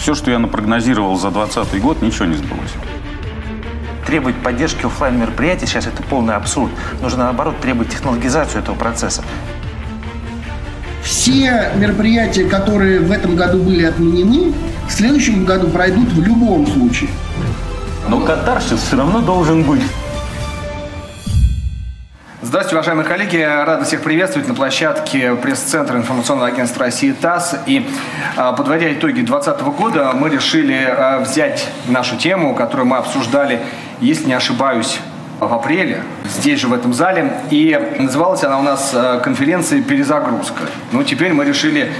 Все, что я напрогнозировал за 2020 год, ничего не сбылось. Требовать поддержки офлайн мероприятий сейчас это полный абсурд. Нужно наоборот требовать технологизацию этого процесса. Все мероприятия, которые в этом году были отменены, в следующем году пройдут в любом случае. Но катарсис все равно должен быть. Здравствуйте, уважаемые коллеги. Рада всех приветствовать на площадке пресс-центра информационного агентства России ТАСС. И а, подводя итоги 2020 года, мы решили а, взять нашу тему, которую мы обсуждали, если не ошибаюсь, в апреле, здесь же, в этом зале. И называлась она у нас а, конференция «Перезагрузка». Ну, теперь мы решили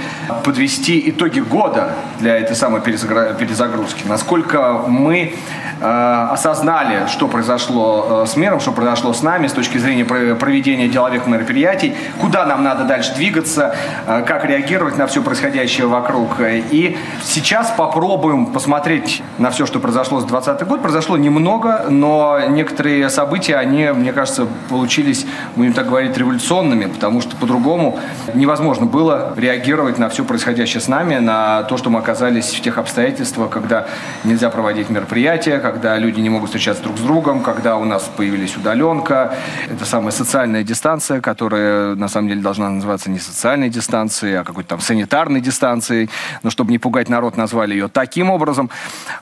подвести итоги года для этой самой перезагрузки. Насколько мы осознали, что произошло э, с миром, что произошло с нами с точки зрения проведения деловых мероприятий, куда нам надо дальше двигаться, э, как реагировать на все происходящее вокруг. И сейчас попробуем посмотреть на все, что произошло с 2020 год. Произошло немного, но некоторые события, они, мне кажется, получились, будем так говорить, революционными, потому что по-другому невозможно было реагировать на все происходящее с нами, на то, что мы оказались в тех обстоятельствах, когда нельзя проводить мероприятия, когда люди не могут встречаться друг с другом, когда у нас появились удаленка. Это самая социальная дистанция, которая на самом деле должна называться не социальной дистанцией, а какой-то там санитарной дистанцией. Но чтобы не пугать народ, назвали ее таким образом.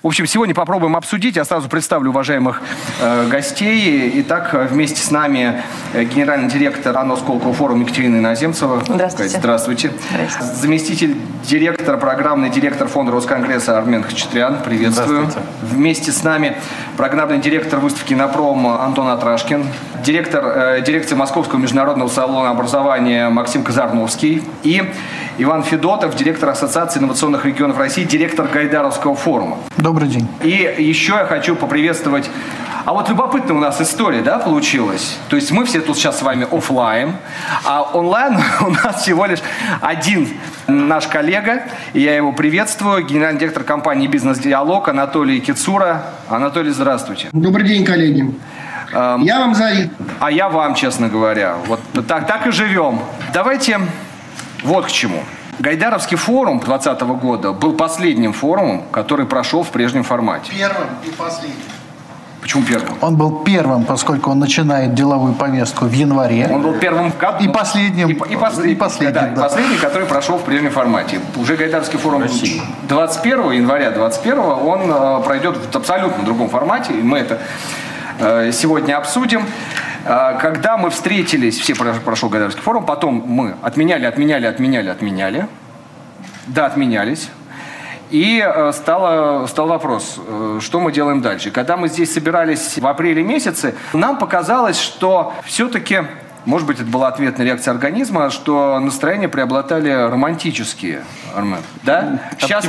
В общем, сегодня попробуем обсудить. Я сразу представлю уважаемых э, гостей. Итак, вместе с нами э, генеральный директор АНО Сколково форума Екатерина Иноземцева. Здравствуйте. Здравствуйте. Здравствуйте. Заместитель директора, программный директор фонда Росконгресса Армен Хачатрян. Приветствую. Вместе с нами нами программный директор выставки «Напром» Антон Атрашкин, директор э, дирекции Московского международного салона образования Максим Казарновский и Иван Федотов, директор Ассоциации инновационных регионов России, директор Гайдаровского форума. Добрый день. И еще я хочу поприветствовать а вот любопытная у нас история, да, получилась. То есть мы все тут сейчас с вами офлайн, а онлайн у нас всего лишь один наш коллега, и я его приветствую, генеральный директор компании «Бизнес-диалог» Анатолий Кицура. Анатолий, здравствуйте. Добрый день, коллеги. Эм, я вам завидую. А я вам, честно говоря. Вот так, так и живем. Давайте вот к чему. Гайдаровский форум 2020 года был последним форумом, который прошел в прежнем формате. Первым и последним. Почему первым? Он был первым, поскольку он начинает деловую повестку в январе. Он был первым в году. И последним. И, и, послед... и последним, да, да. последний, который прошел в прежнем формате. Уже Гайдарский форум России. 21 января 21 он э, пройдет в абсолютно другом формате. И мы это э, сегодня обсудим. Э, когда мы встретились, все прошел Гайдарский форум, потом мы отменяли, отменяли, отменяли, отменяли. Да, отменялись. И э, стало, стал вопрос, э, что мы делаем дальше. Когда мы здесь собирались в апреле месяце, нам показалось, что все-таки может быть, это была ответная реакция организма, что настроения преобладали романтические, Армен. Да? Сейчас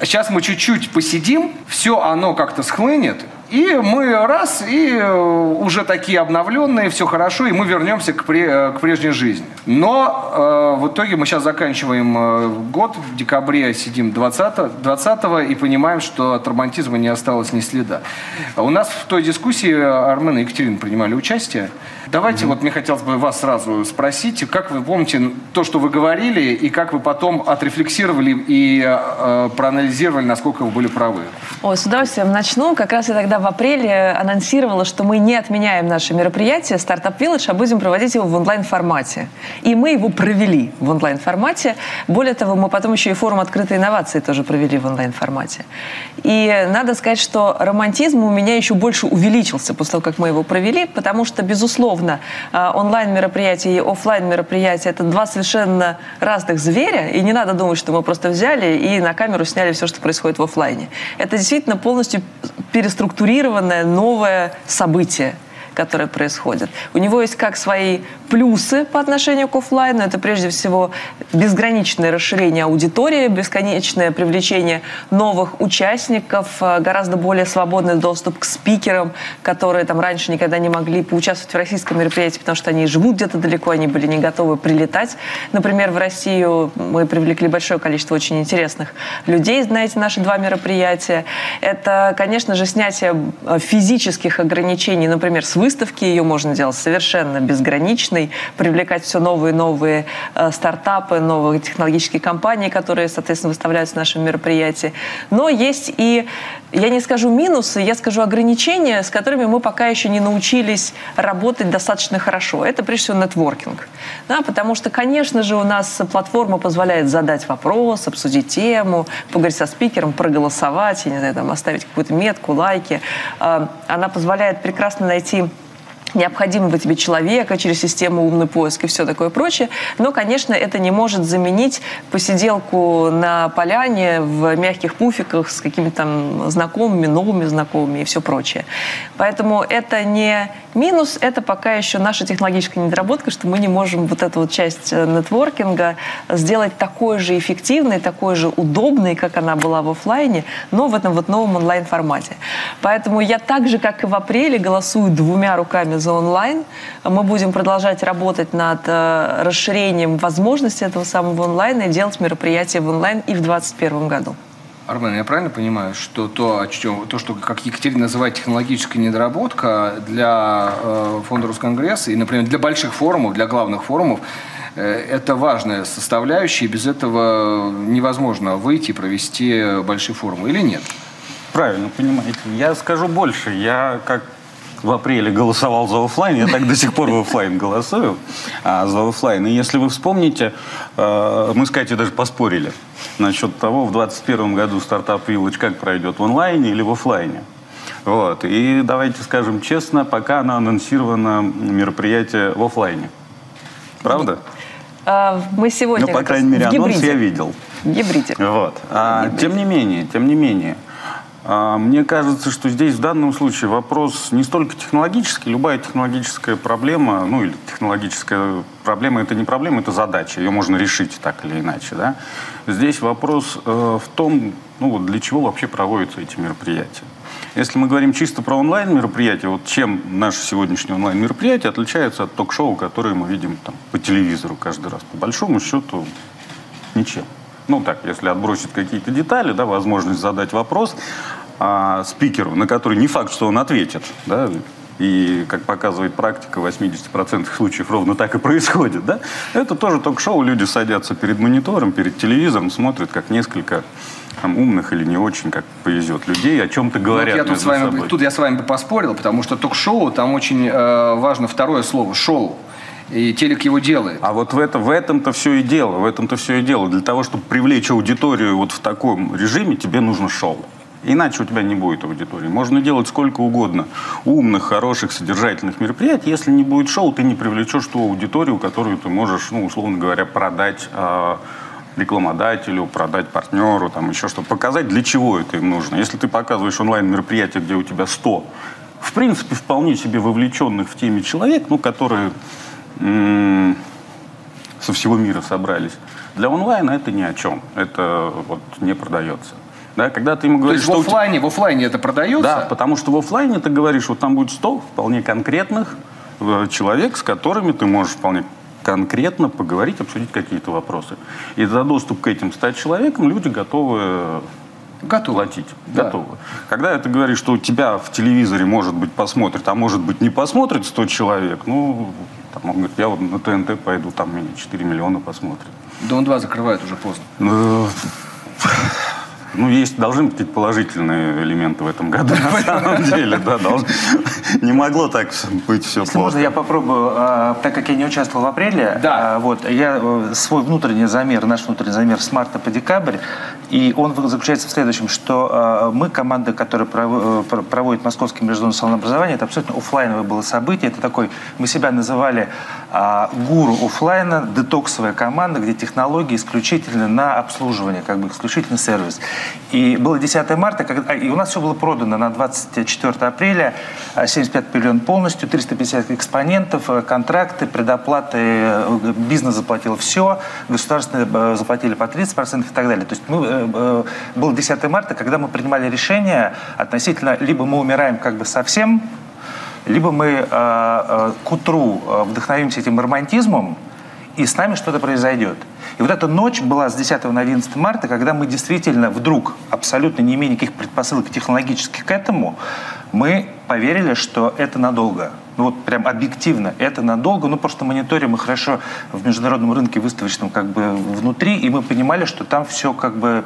Мы, сейчас мы чуть-чуть посидим, все оно как-то схлынет, и мы раз, и уже такие обновленные, все хорошо, и мы вернемся к, пре, к прежней жизни. Но э, в итоге мы сейчас заканчиваем э, год, в декабре сидим 20, 20 и понимаем, что от романтизма не осталось ни следа. У нас в той дискуссии Армен и Екатерина принимали участие. Давайте, mm-hmm. вот мне хотелось бы вас сразу спросить, как вы помните то, что вы говорили, и как вы потом отрефлексировали и э, проанализировали, насколько вы были правы? О, с удовольствием начну. Как раз я тогда в апреле анонсировала, что мы не отменяем наше мероприятие «Стартап Village», а будем проводить его в онлайн-формате. И мы его провели в онлайн-формате. Более того, мы потом еще и форум открытой инновации тоже провели в онлайн-формате. И надо сказать, что романтизм у меня еще больше увеличился после того, как мы его провели, потому что, безусловно, а, онлайн-мероприятие и офлайн мероприятие это два совершенно разных зверя, и не надо думать, что мы просто взяли и на камеру сняли все, что происходит в офлайне. Это действительно полностью переструктурированное новое событие которое происходит. У него есть как свои плюсы по отношению к офлайну. Это прежде всего безграничное расширение аудитории, бесконечное привлечение новых участников, э, гораздо более свободный доступ к спикерам, которые там раньше никогда не могли поучаствовать в российском мероприятии, потому что они живут где-то далеко, они были не готовы прилетать. Например, в Россию мы привлекли большое количество очень интересных людей на эти наши два мероприятия. Это, конечно же, снятие э, физических ограничений, например, с выставки, ее можно делать совершенно безграничной, привлекать все новые и новые э, стартапы, новые технологические компании, которые, соответственно, выставляются в нашем мероприятии. Но есть и, я не скажу минусы, я скажу ограничения, с которыми мы пока еще не научились работать достаточно хорошо. Это, прежде всего, нетворкинг. Да, потому что, конечно же, у нас платформа позволяет задать вопрос, обсудить тему, поговорить со спикером, проголосовать, я не знаю, там, оставить какую-то метку, лайки. Э, она позволяет прекрасно найти необходимого тебе человека через систему умный поиск и все такое прочее. Но, конечно, это не может заменить посиделку на поляне в мягких пуфиках с какими-то там знакомыми, новыми знакомыми и все прочее. Поэтому это не минус, это пока еще наша технологическая недоработка, что мы не можем вот эту вот часть э, нетворкинга сделать такой же эффективной, такой же удобной, как она была в офлайне, но в этом вот новом онлайн-формате. Поэтому я так же, как и в апреле, голосую двумя руками за онлайн. Мы будем продолжать работать над э, расширением возможностей этого самого онлайна и делать мероприятия в онлайн и в 2021 году. Армен, я правильно понимаю, что то, о чем, то, что, как Екатерина называет технологическая недоработка для э, фонда Росконгресса и, например, для больших форумов, для главных форумов, э, это важная составляющая, и без этого невозможно выйти и провести большие форумы, или нет? Правильно понимаете. Я скажу больше. Я как в апреле голосовал за офлайн, я так до сих пор в офлайн голосую а, за офлайн. И если вы вспомните, э, мы с Катей даже поспорили насчет того, в 2021 году стартап Village как пройдет, в онлайне или в офлайне. Вот. И давайте скажем честно, пока оно анонсировано мероприятие в офлайне. Правда? А, мы сегодня... Ну, по крайней мере, анонс гибриде. я видел. В гибриде. Вот. А, тем не менее, тем не менее, мне кажется, что здесь в данном случае вопрос не столько технологический. Любая технологическая проблема, ну или технологическая проблема, это не проблема, это задача. Ее можно решить так или иначе. Да? Здесь вопрос э, в том, ну вот для чего вообще проводятся эти мероприятия. Если мы говорим чисто про онлайн-мероприятия, вот чем наше сегодняшнее онлайн-мероприятие отличается от ток-шоу, которые мы видим там, по телевизору каждый раз? По большому счету, ничем. Ну так, если отбросить какие-то детали, да, возможность задать вопрос а, спикеру, на который не факт, что он ответит, да, и, как показывает практика, в 80% случаев ровно так и происходит, да, это тоже ток-шоу, люди садятся перед монитором, перед телевизором, смотрят, как несколько там, умных или не очень, как повезет людей, о чем-то говорят Вот я тут, с вами, собой. тут я с вами бы поспорил, потому что ток-шоу, там очень э, важно второе слово – шоу. И телек его делает. А вот в, это, в этом-то все и дело, в этом-то все и дело. Для того, чтобы привлечь аудиторию вот в таком режиме, тебе нужно шоу. Иначе у тебя не будет аудитории. Можно делать сколько угодно умных, хороших, содержательных мероприятий. Если не будет шоу, ты не привлечешь ту аудиторию, которую ты можешь, ну, условно говоря, продать э, рекламодателю, продать партнеру, там еще что Показать, для чего это им нужно. Если ты показываешь онлайн-мероприятие, где у тебя 100, в принципе, вполне себе вовлеченных в теме человек, ну, которые со всего мира собрались. Для онлайна это ни о чем. Это вот не продается. Да, когда ты ему То говоришь, есть в что тебя- офлайне, в офлайне это продается? да, потому что в офлайне ты говоришь, вот там будет 100 вполне конкретных э, человек, с которыми ты можешь вполне конкретно поговорить, обсудить какие-то вопросы. И за доступ к этим 100 человекам люди готовы Готово. платить. Да. Готовы. Когда ты говоришь, что у тебя в телевизоре, может быть, посмотрит, а может быть, не посмотрит 100 человек, ну, там, он говорит, я вот на ТНТ пойду, там меня 4 миллиона посмотрят. Дом 2 закрывают уже поздно. Ну, есть, должны быть какие-то положительные элементы в этом году, на самом деле, да, должны. Не могло так быть все Если можно, я попробую, а, так как я не участвовал в апреле, Да. а, вот, я э, свой внутренний замер, наш внутренний замер с марта по декабрь, и он заключается в следующем, что а, мы, команда, которая э, про- проводит Московский международный салон образования, это абсолютно офлайновое было событие, это такой, мы себя называли а, гуру офлайна, детоксовая команда, где технологии исключительно на обслуживание, как бы исключительно сервис. И было 10 марта, когда, а, и у нас все было продано на 24 апреля, а, 75 павильон полностью, 350 экспонентов, э, контракты, предоплаты, э, бизнес заплатил все, государственные э, заплатили по 30% и так далее. То есть мы, было 10 марта, когда мы принимали решение относительно, либо мы умираем как бы совсем, либо мы э, э, к утру э, вдохновимся этим романтизмом, и с нами что-то произойдет. И вот эта ночь была с 10 на 11 марта, когда мы действительно вдруг, абсолютно не имея никаких предпосылок технологических к этому, мы поверили, что это надолго. ну вот прям объективно, это надолго, ну просто мониторим мы хорошо в международном рынке выставочном как бы внутри, и мы понимали, что там все как бы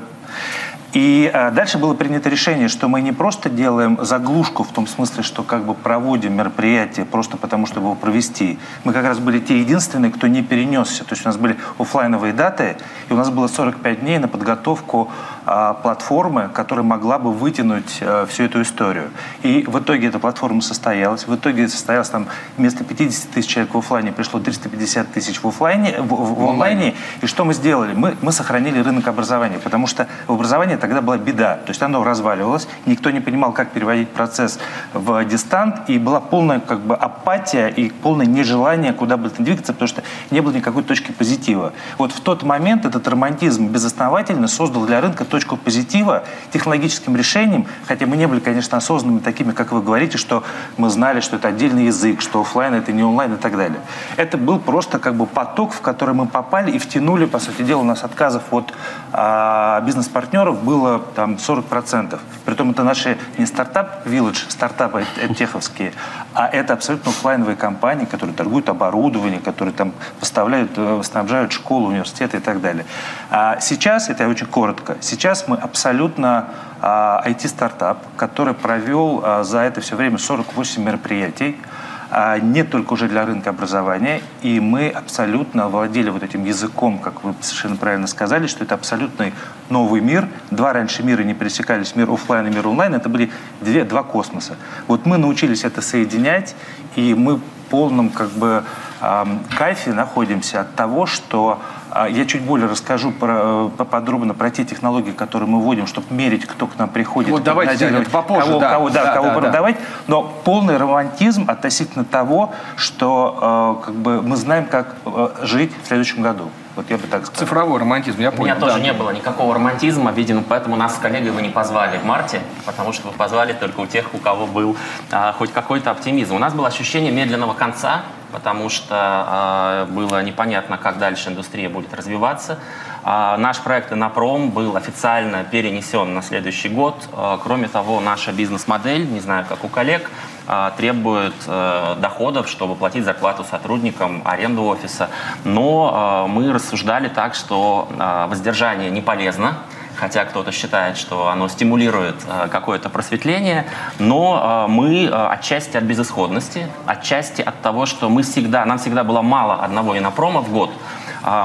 и а, дальше было принято решение, что мы не просто делаем заглушку в том смысле, что как бы проводим мероприятие просто потому, чтобы его провести. Мы как раз были те единственные, кто не перенесся. То есть у нас были офлайновые даты, и у нас было 45 дней на подготовку платформы, которая могла бы вытянуть а, всю эту историю. И в итоге эта платформа состоялась. В итоге состоялась там вместо 50 тысяч человек в офлайне пришло 350 тысяч в, офлайне, в, в, в онлайне. И что мы сделали? Мы, мы сохранили рынок образования, потому что в образовании тогда была беда. То есть оно разваливалось, никто не понимал, как переводить процесс в дистант, и была полная как бы апатия и полное нежелание куда бы то двигаться, потому что не было никакой точки позитива. Вот в тот момент этот романтизм безосновательно создал для рынка точку позитива технологическим решением, хотя мы не были, конечно, осознанными такими, как вы говорите, что мы знали, что это отдельный язык, что офлайн это не онлайн и так далее. Это был просто как бы поток, в который мы попали и втянули, по сути дела, у нас отказов от а, бизнес-партнеров было там 40%. Притом это наши не стартап Village, стартапы теховские, а это абсолютно офлайновые компании, которые торгуют оборудованием, которые там поставляют, э, снабжают школы, университеты и так далее. А сейчас, это очень коротко, сейчас мы абсолютно IT-стартап, а, который провел а, за это все время 48 мероприятий, а, не только уже для рынка образования, и мы абсолютно владели вот этим языком, как вы совершенно правильно сказали, что это абсолютный новый мир. Два раньше мира не пересекались, мир офлайн и мир онлайн, это были две, два космоса. Вот мы научились это соединять, и мы в полном как бы кайфе находимся от того, что а я чуть более расскажу про, поподробно про те технологии, которые мы вводим, чтобы мерить, кто к нам приходит. Вот давайте это попозже, кого, да. Кого, да, да, кого да, продавать. Да. Но полный романтизм относительно того, что э, как бы мы знаем, как э, жить в следующем году. Вот я бы так сказал. Цифровой романтизм, я понял. У меня тоже не было никакого романтизма, видимо, поэтому нас с коллегой вы не позвали в марте, потому что вы позвали только у тех, у кого был а, хоть какой-то оптимизм. У нас было ощущение медленного конца, потому что а, было непонятно, как дальше индустрия будет развиваться. А, наш проект «Инопром» был официально перенесен на следующий год. А, кроме того, наша бизнес-модель, не знаю, как у коллег, а, требует э, доходов, чтобы платить зарплату сотрудникам, аренду офиса. Но э, мы рассуждали так, что э, воздержание не полезно, хотя кто-то считает, что оно стимулирует какое-то просветление, но мы отчасти от безысходности, отчасти от того, что мы всегда, нам всегда было мало одного инопрома в год,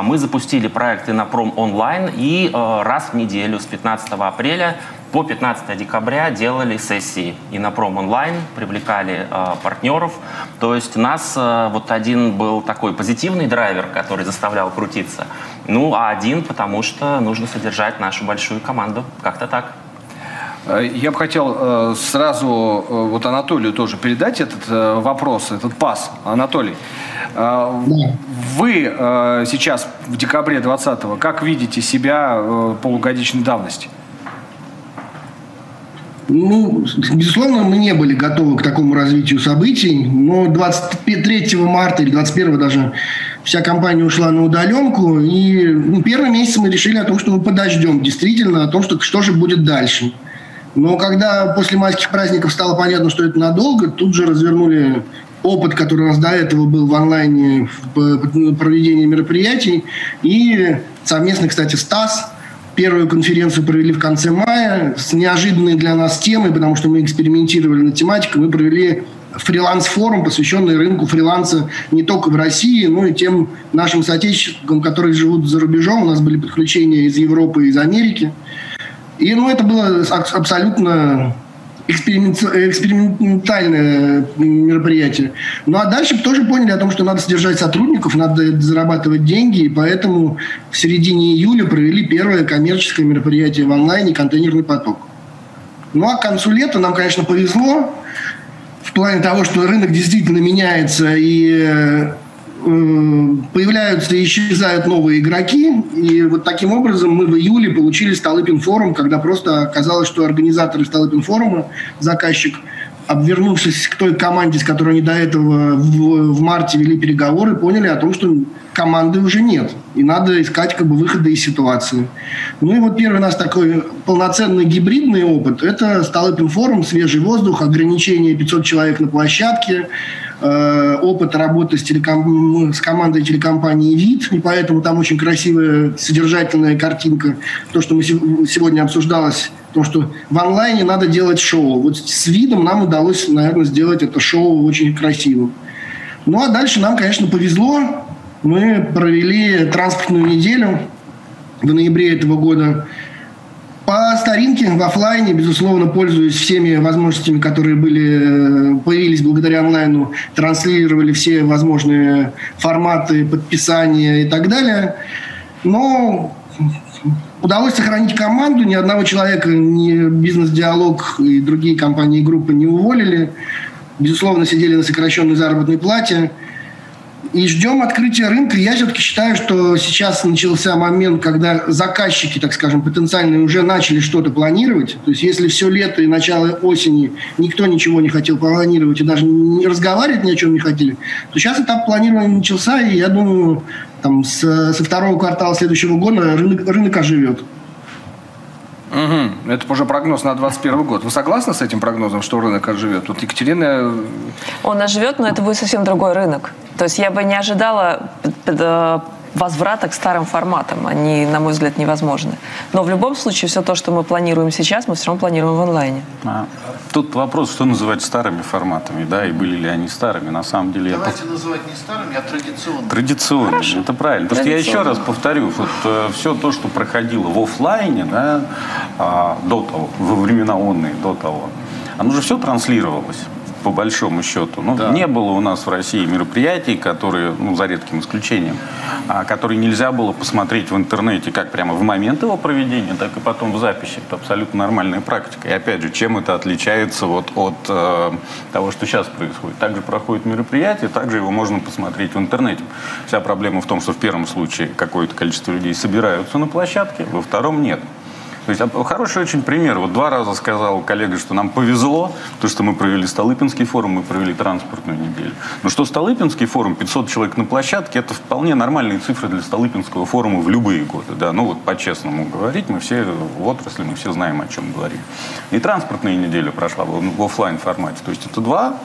мы запустили проект Инопром онлайн и раз в неделю с 15 апреля по 15 декабря делали сессии и на пром онлайн, привлекали э, партнеров. То есть у нас э, вот один был такой позитивный драйвер, который заставлял крутиться. Ну, а один, потому что нужно содержать нашу большую команду. Как-то так. Э, я бы хотел э, сразу э, вот Анатолию тоже передать этот вопрос, этот пас. Анатолий, вы сейчас в декабре 2020 как видите себя полугодичной давности? Ну, безусловно, мы не были готовы к такому развитию событий, но 23 марта или 21 даже вся компания ушла на удаленку, и ну, первый месяц мы решили о том, что мы подождем действительно, о том, что, что же будет дальше. Но когда после майских праздников стало понятно, что это надолго, тут же развернули опыт, который у нас до этого был в онлайне в проведении мероприятий, и совместно, кстати, с ТАСС Первую конференцию провели в конце мая с неожиданной для нас темой, потому что мы экспериментировали на тематику. Мы провели фриланс-форум, посвященный рынку фриланса не только в России, но и тем нашим соотечественникам, которые живут за рубежом. У нас были подключения из Европы и из Америки. И ну, это было абсолютно экспериментальное мероприятие. Ну а дальше тоже поняли о том, что надо содержать сотрудников, надо зарабатывать деньги, и поэтому в середине июля провели первое коммерческое мероприятие в онлайне «Контейнерный поток». Ну а к концу лета нам, конечно, повезло в плане того, что рынок действительно меняется, и э, появляются и исчезают новые игроки. И вот таким образом мы в июле получили Столыпин форум, когда просто оказалось, что организаторы Столыпин форума, заказчик, обвернувшись к той команде, с которой они до этого в, в марте вели переговоры, поняли о том, что команды уже нет. И надо искать как бы выходы из ситуации. Ну и вот первый у нас такой полноценный гибридный опыт. Это Столыпин форум, свежий воздух, ограничение 500 человек на площадке, э, опыт работы с, телеком... с командой телекомпании «Вид», и поэтому там очень красивая, содержательная картинка. То, что мы сегодня обсуждалось Потому что в онлайне надо делать шоу. Вот с видом нам удалось, наверное, сделать это шоу очень красивым. Ну а дальше нам, конечно, повезло. Мы провели транспортную неделю в ноябре этого года. По старинке, в офлайне, безусловно, пользуясь всеми возможностями, которые были, появились благодаря онлайну, транслировали все возможные форматы подписания и так далее. Но Удалось сохранить команду, ни одного человека, ни бизнес-диалог и другие компании и группы не уволили. Безусловно, сидели на сокращенной заработной плате. И ждем открытия рынка. Я все-таки считаю, что сейчас начался момент, когда заказчики, так скажем, потенциальные уже начали что-то планировать. То есть если все лето и начало осени никто ничего не хотел планировать и даже не разговаривать ни о чем не хотели, то сейчас этап планирования начался, и я думаю, там, с, со второго квартала следующего года рынок, рынок оживет. Угу. Это уже прогноз на 2021 год. Вы согласны с этим прогнозом, что рынок оживет? Вот Екатерина... Он оживет, но это будет совсем другой рынок. То есть я бы не ожидала возврата к старым форматам. Они, на мой взгляд, невозможны. Но в любом случае, все то, что мы планируем сейчас, мы все равно планируем в онлайне. А, тут вопрос, что называть старыми форматами, да, и были ли они старыми. На самом деле... Давайте это... называть не старыми, а традиционными. Традиционными, Хорошо. это правильно. Потому что я еще раз повторю, вот э, все то, что проходило в офлайне, да, э, до того, во времена онные, до того, оно же все транслировалось по большому счету. Ну, да. не было у нас в России мероприятий, которые, ну, за редким исключением, а, которые нельзя было посмотреть в интернете как прямо в момент его проведения, так и потом в записи. Это абсолютно нормальная практика. И опять же, чем это отличается вот от э, того, что сейчас происходит? Также проходит мероприятие, также его можно посмотреть в интернете. Вся проблема в том, что в первом случае какое-то количество людей собираются на площадке, во втором нет. То есть а, хороший очень пример. Вот два раза сказал коллега, что нам повезло, то, что мы провели Столыпинский форум, мы провели транспортную неделю. Но что Столыпинский форум, 500 человек на площадке, это вполне нормальные цифры для Столыпинского форума в любые годы. Да? Ну вот по-честному говорить, мы все в отрасли, мы все знаем, о чем говорим. И транспортная неделя прошла в офлайн формате. То есть это два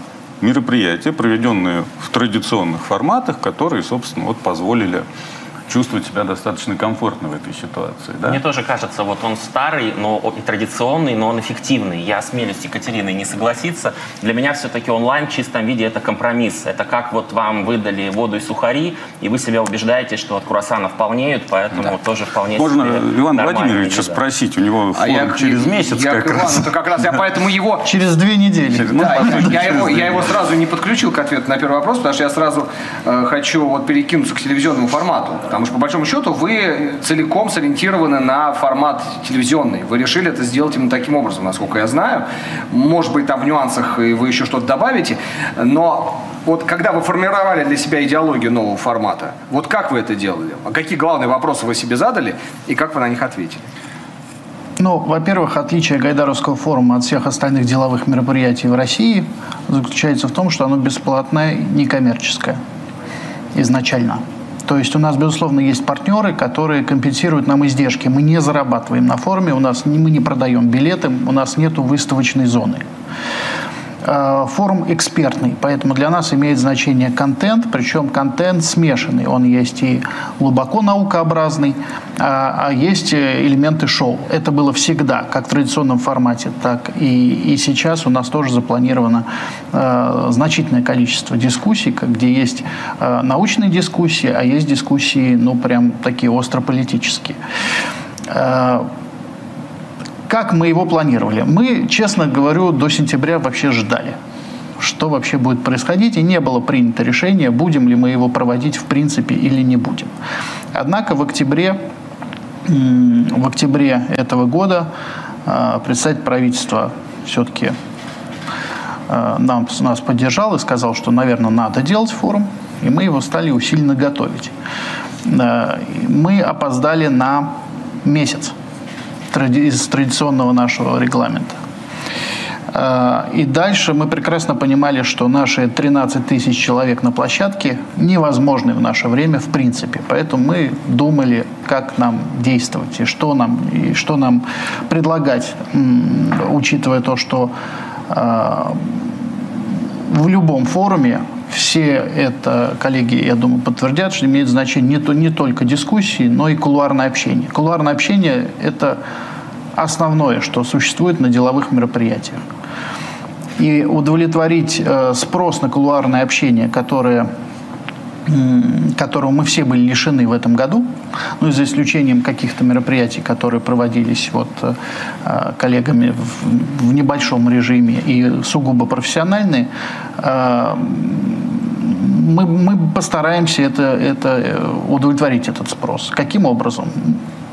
мероприятия, проведенные в традиционных форматах, которые, собственно, вот позволили чувствовать себя достаточно комфортно в этой ситуации. Да? Мне тоже кажется, вот он старый, но и традиционный, но он эффективный. Я смелюсь с Екатериной не согласиться. Для меня все-таки онлайн в чистом виде это компромисс. Это как вот вам выдали воду и сухари, и вы себя убеждаете, что от круассанов полнеют, поэтому да. тоже вполне Можно Иван Владимировича спросить, у него а я, через месяц я, как Иван, раз. Это как раз я поэтому его... Через две недели. Через, ну, да, я, я, его, я его сразу не подключил к ответу на первый вопрос, потому что я сразу э, хочу вот перекинуться к телевизионному формату. Потому что, по большому счету, вы целиком сориентированы на формат телевизионный. Вы решили это сделать именно таким образом, насколько я знаю. Может быть, там в нюансах вы еще что-то добавите. Но вот когда вы формировали для себя идеологию нового формата, вот как вы это делали? А какие главные вопросы вы себе задали и как вы на них ответили? Ну, во-первых, отличие Гайдаровского форума от всех остальных деловых мероприятий в России заключается в том, что оно бесплатное, некоммерческое изначально. То есть у нас, безусловно, есть партнеры, которые компенсируют нам издержки. Мы не зарабатываем на форуме, у нас, мы не продаем билеты, у нас нет выставочной зоны. Э, форум экспертный, поэтому для нас имеет значение контент, причем контент смешанный. Он есть и глубоко наукообразный, а, а есть э, элементы шоу. Это было всегда, как в традиционном формате, так и, и сейчас у нас тоже запланировано э, значительное количество дискуссий, где есть научные дискуссии, а есть дискуссии, ну, прям такие острополитические. Как мы его планировали? Мы, честно говорю, до сентября вообще ждали что вообще будет происходить, и не было принято решение, будем ли мы его проводить в принципе или не будем. Однако в октябре, в октябре этого года а, представитель правительства все-таки а, нам, нас поддержал и сказал, что, наверное, надо делать форум, и мы его стали усиленно готовить. Мы опоздали на месяц из традиционного нашего регламента. Э, и дальше мы прекрасно понимали, что наши 13 тысяч человек на площадке невозможны в наше время в принципе. Поэтому мы думали, как нам действовать и что нам, и что нам предлагать, учитывая то, что э, в любом форуме все это, коллеги, я думаю, подтвердят, что имеет значение не, то, не только дискуссии, но и кулуарное общение. Кулуарное общение – это основное, что существует на деловых мероприятиях. И удовлетворить э, спрос на кулуарное общение, которое которого мы все были лишены в этом году, ну, за исключением каких-то мероприятий, которые проводились вот, э, коллегами в, небольшом режиме и сугубо профессиональные, э, мы, мы постараемся это, это, э, удовлетворить этот спрос. Каким образом?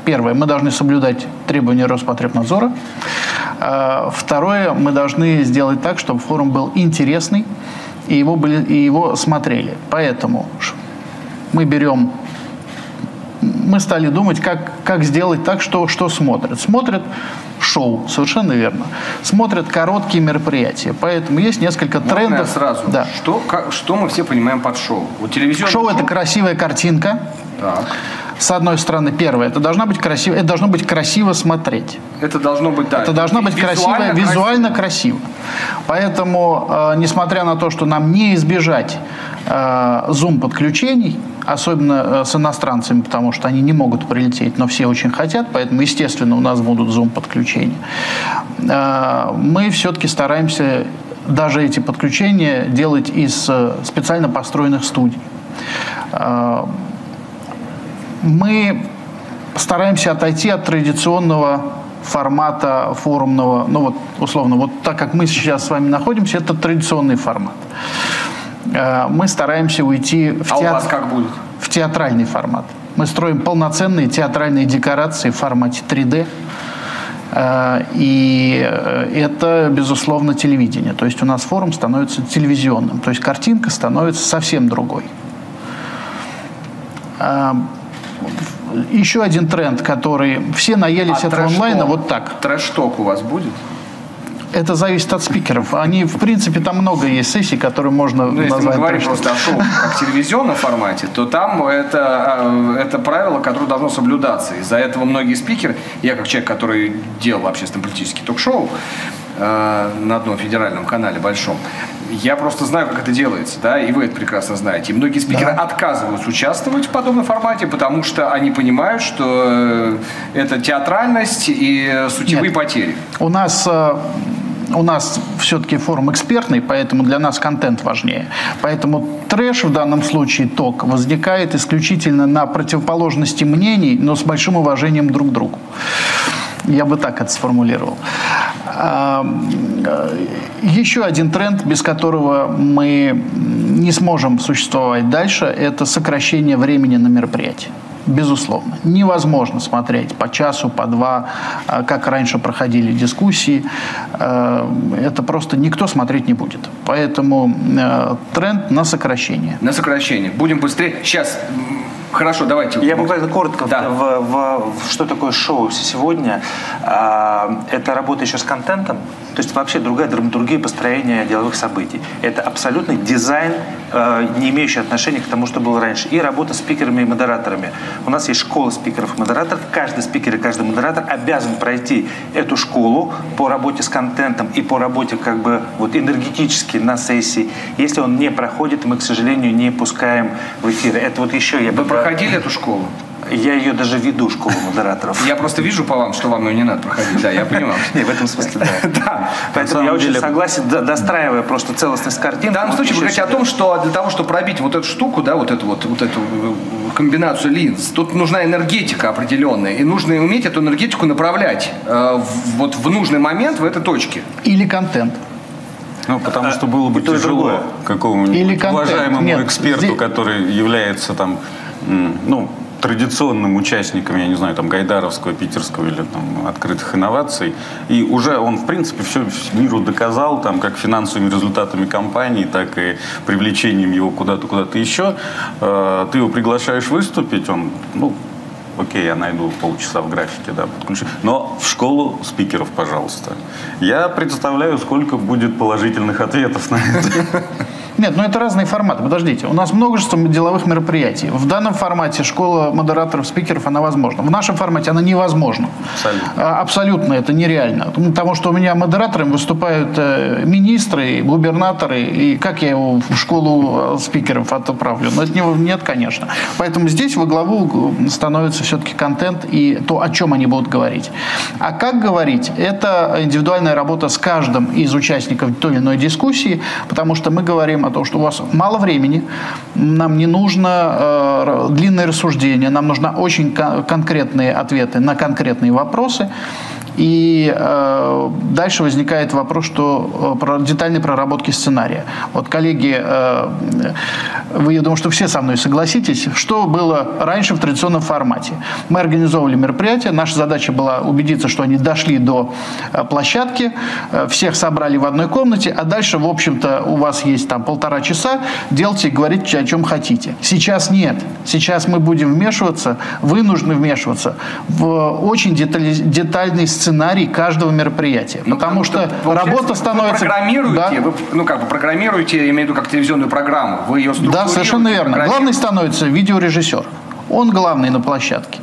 Первое, мы должны соблюдать требования Роспотребнадзора. Второе, мы должны сделать так, чтобы форум был интересный, и его, были, и его смотрели. Поэтому мы берем мы стали думать, как, как сделать так, что, что смотрят. Смотрят шоу, совершенно верно. Смотрят короткие мероприятия. Поэтому есть несколько Можно трендов. сразу? Да. Что, как, что мы все понимаем под шоу? Вот телевизионное шоу, шоу – это красивая картинка. Так. С одной стороны, первое, это должно быть красиво, это должно быть красиво смотреть. Это должно быть, да. Это должно быть красиво, красиво, визуально красиво. Поэтому, э, несмотря на то, что нам не избежать э, зум-подключений, особенно э, с иностранцами, потому что они не могут прилететь, но все очень хотят, поэтому, естественно, у нас будут зум-подключения. Э, мы все-таки стараемся даже эти подключения делать из э, специально построенных студий. Э, мы стараемся отойти от традиционного формата форумного, ну вот условно, вот так как мы сейчас с вами находимся, это традиционный формат. Э, мы стараемся уйти в, а театр... у вас как будет? в театральный формат. Мы строим полноценные театральные декорации в формате 3D. Э, и э, это, безусловно, телевидение. То есть у нас форум становится телевизионным. То есть картинка становится совсем другой еще один тренд, который все наелись а этого онлайна вот так. Трэш-ток у вас будет? Это зависит от спикеров. Они, в принципе, там много есть сессий, которые можно ну, назвать... Если мы говорим просто о шоу как телевизионном формате, то там это, а, это правило, которое должно соблюдаться. Из-за этого многие спикеры, я как человек, который делал общественно-политический ток-шоу, э, на одном федеральном канале большом. Я просто знаю, как это делается, да, и вы это прекрасно знаете. И многие спикеры да. отказываются участвовать в подобном формате, потому что они понимают, что э, это театральность и сутевые Нет. потери. У нас э, у нас все-таки форум экспертный, поэтому для нас контент важнее. Поэтому трэш в данном случае ток возникает исключительно на противоположности мнений, но с большим уважением друг к другу. Я бы так это сформулировал. Э, еще один тренд, без которого мы не сможем существовать дальше, это сокращение времени на мероприятие. Безусловно. Невозможно смотреть по часу, по два, э, как раньше проходили дискуссии. Э, это просто никто смотреть не будет. Поэтому тренд на сокращение. На сокращение. Будем быстрее. Сейчас Хорошо, давайте. Я буквально коротко, да. в, в, в, что такое шоу сегодня. А, это работа еще с контентом, то есть вообще другая драматургия построения деловых событий. Это абсолютный дизайн, э, не имеющий отношения к тому, что было раньше. И работа с спикерами и модераторами. У нас есть школа спикеров и модераторов. Каждый спикер и каждый модератор обязан пройти эту школу по работе с контентом и по работе как бы вот энергетически на сессии. Если он не проходит, мы, к сожалению, не пускаем в эфир. Это вот еще я бы... Вы проходили эту школу? Я ее даже веду, школу модераторов. Я просто вижу по вам, что вам ее не надо проходить. Да, я понимаю. Не, в этом смысле, да. да. Поэтому я очень согласен, достраивая просто целостность картины. В данном случае вы говорите о том, что для того, чтобы пробить вот эту штуку, да, вот эту вот, вот эту э, комбинацию линз, тут нужна энергетика определенная, и нужно уметь эту энергетику направлять э, вот в нужный момент в этой точке. Или контент. Ну, потому что было бы тяжело какому-нибудь уважаемому эксперту, который является там, ну, традиционным участником, я не знаю, там, Гайдаровского, Питерского или там, открытых инноваций. И уже он, в принципе, все миру доказал, там, как финансовыми результатами компании, так и привлечением его куда-то, куда-то еще. Э, ты его приглашаешь выступить, он, ну, окей, я найду полчаса в графике, да, подключу. Но в школу спикеров, пожалуйста. Я представляю, сколько будет положительных ответов на это. Нет, ну это разные форматы. Подождите, у нас множество деловых мероприятий. В данном формате школа модераторов, спикеров, она возможна. В нашем формате она невозможна. Абсолютно. А, абсолютно это нереально. Потому что у меня модераторами выступают э, министры, губернаторы, и как я его в школу э, спикеров отправлю? Ну, это не, нет, конечно. Поэтому здесь во главу становится все-таки контент и то, о чем они будут говорить. А как говорить? Это индивидуальная работа с каждым из участников той или иной дискуссии, потому что мы говорим о том, что у вас мало времени, нам не нужно э, длинные рассуждения, нам нужны очень кон- конкретные ответы на конкретные вопросы. И э, дальше возникает вопрос, что э, про детальной проработки сценария. Вот, коллеги, э, вы, я думаю, что все со мной согласитесь, что было раньше в традиционном формате. Мы организовывали мероприятие, наша задача была убедиться, что они дошли до э, площадки, э, всех собрали в одной комнате, а дальше, в общем-то, у вас есть там полтора часа, делайте говорите, о чем хотите. Сейчас нет. Сейчас мы будем вмешиваться, вынуждены вмешиваться в очень детали- детальный сценарий каждого мероприятия. Ну, потому что работа вы становится... программируете, Да. вы, ну как бы программируете, я имею в виду как телевизионную программу. Вы ее Да, совершенно верно. Главный становится видеорежиссер. Он главный на площадке.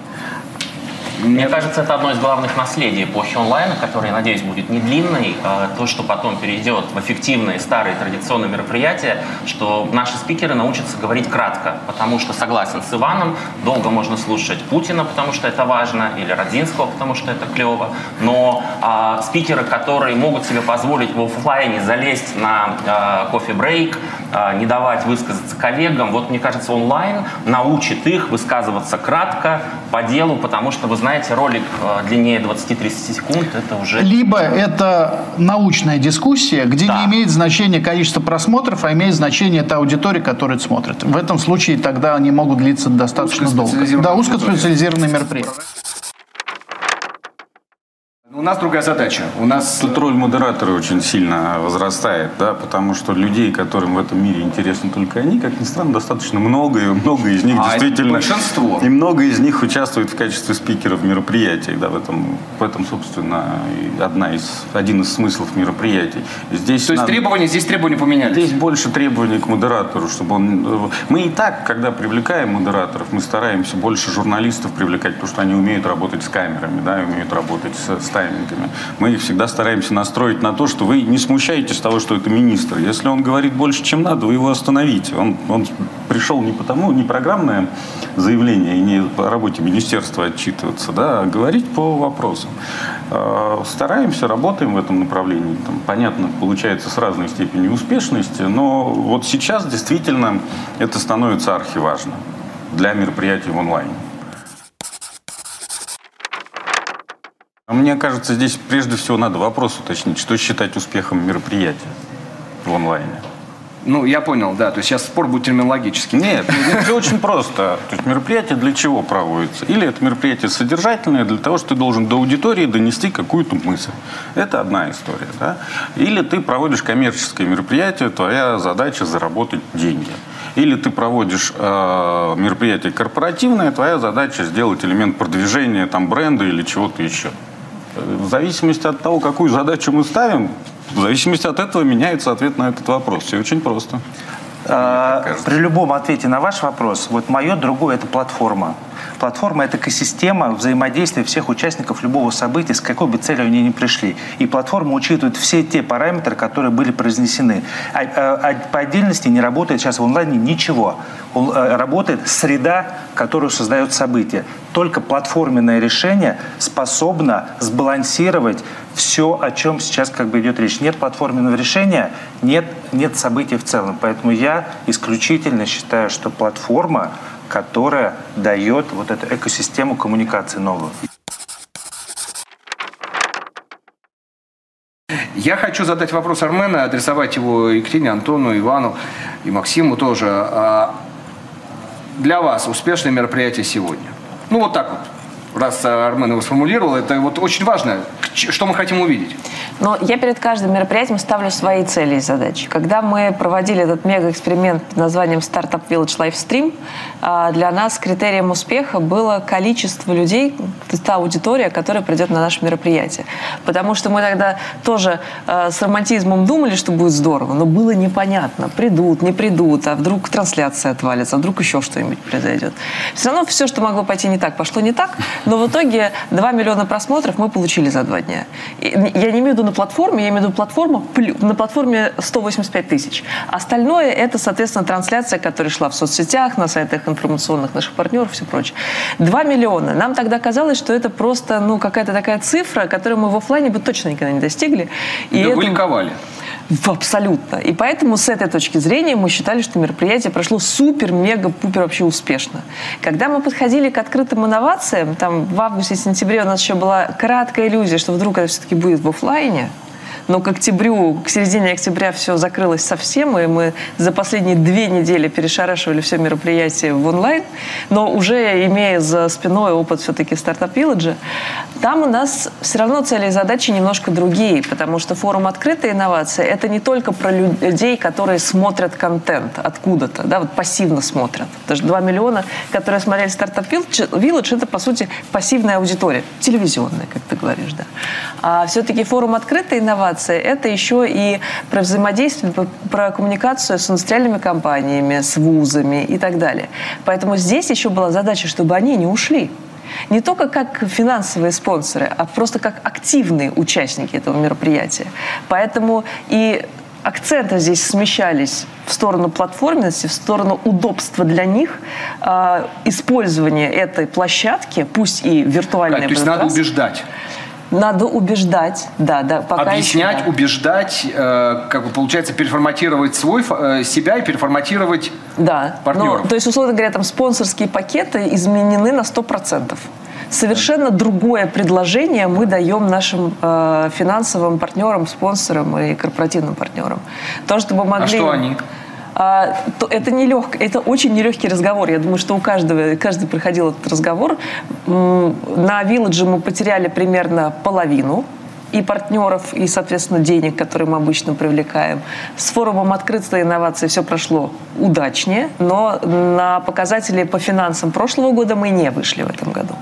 Мне кажется, это одно из главных наследий эпохи онлайна, которое, я надеюсь, будет не длинной. а То, что потом перейдет в эффективные старые традиционные мероприятия, что наши спикеры научатся говорить кратко, потому что, согласен с Иваном, долго можно слушать Путина, потому что это важно, или Родзинского, потому что это клево, но а, спикеры, которые могут себе позволить в офлайне залезть на а, кофе-брейк, а, не давать высказаться коллегам, вот, мне кажется, онлайн научит их высказываться кратко, по делу, потому что, вы знаете, ролик э, длиннее 20-30 секунд, это уже... Либо это научная дискуссия, где Да. не имеет значения количество просмотров, а имеет значение та аудитория, которая смотрит. В этом случае тогда они могут длиться достаточно долго. Да, узкоспециализированные мероприятия. У нас другая задача. У нас роль модератора очень сильно возрастает, да, потому что людей, которым в этом мире интересны только они, как ни странно, достаточно много, и много из них А, действительно... большинство. И много из них участвует в качестве спикеров мероприятий, да, в этом, в этом собственно, одна из, один из смыслов мероприятий. Здесь То есть надо- требования, здесь требования поменялись. Здесь больше требований к модератору, чтобы он... э, Мы и так, когда привлекаем модераторов, мы стараемся больше журналистов привлекать, потому что они умеют работать с камерами, да, умеют работать с, с таймингами. Мы их всегда стараемся настроить на то, что вы не смущаетесь того, что это министр. Если он говорит больше, чем надо, вы его остановите. Он, он пришел не потому, не программное заявление и не по работе министерства отчитываться, да, а говорить по вопросам. Э, Стараемся, работаем в этом направлении. Там, понятно, получается с разной степенью успешности, но вот сейчас действительно это становится архиважно для мероприятий в онлайне. Мне кажется, здесь прежде всего надо вопрос уточнить, что считать успехом мероприятия в онлайне. Ну, я понял, да. То есть сейчас спор будет терминологический. Нет, это все очень просто. То есть мероприятие для чего проводится? Или это мероприятие содержательное для того, что ты должен до аудитории донести какую-то мысль. Это одна история. Да? Или ты проводишь коммерческое мероприятие, твоя задача заработать деньги. Или ты проводишь э, мероприятие корпоративное, твоя задача сделать элемент продвижения там, бренда или чего-то еще. В зависимости от того, какую задачу мы ставим, в зависимости от этого меняется ответ на этот вопрос. Все очень просто. А, кажется. При любом ответе на ваш вопрос, вот мое другое – это платформа. Платформа – это экосистема взаимодействия всех участников любого события, с какой бы целью они ни пришли. И платформа учитывает все те параметры, которые были произнесены. А, а- а по отдельности не работает сейчас в онлайне ничего. Он, э, работает среда, которую создает событие. Только платформенное решение способно сбалансировать все, о чем сейчас как бы идет речь. Нет платформенного решения, нет, нет событий в целом. Поэтому я исключительно считаю, что платформа, которая дает вот эту экосистему коммуникации новую. Я хочу задать вопрос Армена, адресовать его Екатерине, Антону, Ивану и Максиму тоже. А Для вас успешное мероприятие сегодня? Ну, вот так вот. Раз Армен его сформулировал, это вот очень важно. Что мы хотим увидеть? Но я перед каждым мероприятием ставлю свои цели и задачи. Когда мы проводили этот мега-эксперимент под названием Startup Village Livestream, а, для нас критерием успеха было количество людей, та аудитория, которая придет на наше мероприятие. Потому что мы тогда тоже а, с романтизмом думали, что будет здорово, но было непонятно, придут, не придут, а вдруг трансляция отвалится, а вдруг еще что-нибудь произойдет. Все равно все, что могло пойти не так, пошло не так, но в итоге 2 миллиона просмотров мы получили за два дня. Я не имею в виду на платформе, я имею в виду платформа, на платформе 185 тысяч. Остальное это, соответственно, трансляция, которая шла в соцсетях, на сайтах информационных наших партнеров и все прочее. 2 миллиона. Нам тогда казалось, что это просто ну, какая-то такая цифра, которую мы в офлайне бы точно никогда не достигли. И да это... вы ликовали. Абсолютно. И поэтому с этой точки зрения мы считали, что мероприятие прошло супер, мега, пупер вообще успешно. Когда мы подходили к открытым инновациям, там в августе-сентябре у нас еще была краткая иллюзия, что вдруг это все-таки будет в офлайне, но к октябрю, к середине октября все закрылось совсем, и мы за последние две недели перешарашивали все мероприятие в онлайн, но уже имея за спиной опыт все-таки стартап Village, там у нас все равно цели и задачи немножко другие, потому что форум «Открытые инновации» — это не только про людей, которые смотрят контент откуда-то, да, вот пассивно смотрят. Даже 2 миллиона, которые смотрели стартап Village, это, по сути, пассивная аудитория, телевизионная, как ты говоришь, да. А все-таки форум «Открытые инновации» инновации, это еще и про взаимодействие, про коммуникацию с индустриальными компаниями, с вузами и так далее. Поэтому здесь еще была задача, чтобы они не ушли. Не только как финансовые спонсоры, а просто как активные участники этого мероприятия. Поэтому и акценты здесь смещались в сторону платформенности, в сторону удобства для них, э, использования этой площадки, пусть и виртуальной. То есть надо убеждать. Надо убеждать, да, да. Пока Объяснять, еще, да. убеждать, э, как бы получается переформатировать свой э, себя и переформатировать да. партнеров. Ну, то есть, условно говоря, там спонсорские пакеты изменены на 100%. Совершенно другое предложение мы даем нашим э, финансовым партнерам, спонсорам и корпоративным партнерам. То, чтобы могли... А что они? А, то это не лег, это очень нелегкий разговор. Я думаю, что у каждого, каждый проходил этот разговор. На Вилладже мы потеряли примерно половину и партнеров, и, соответственно, денег, которые мы обычно привлекаем. С форумом «Открытые инновации» все прошло удачнее, но на показатели по финансам прошлого года мы не вышли в этом году.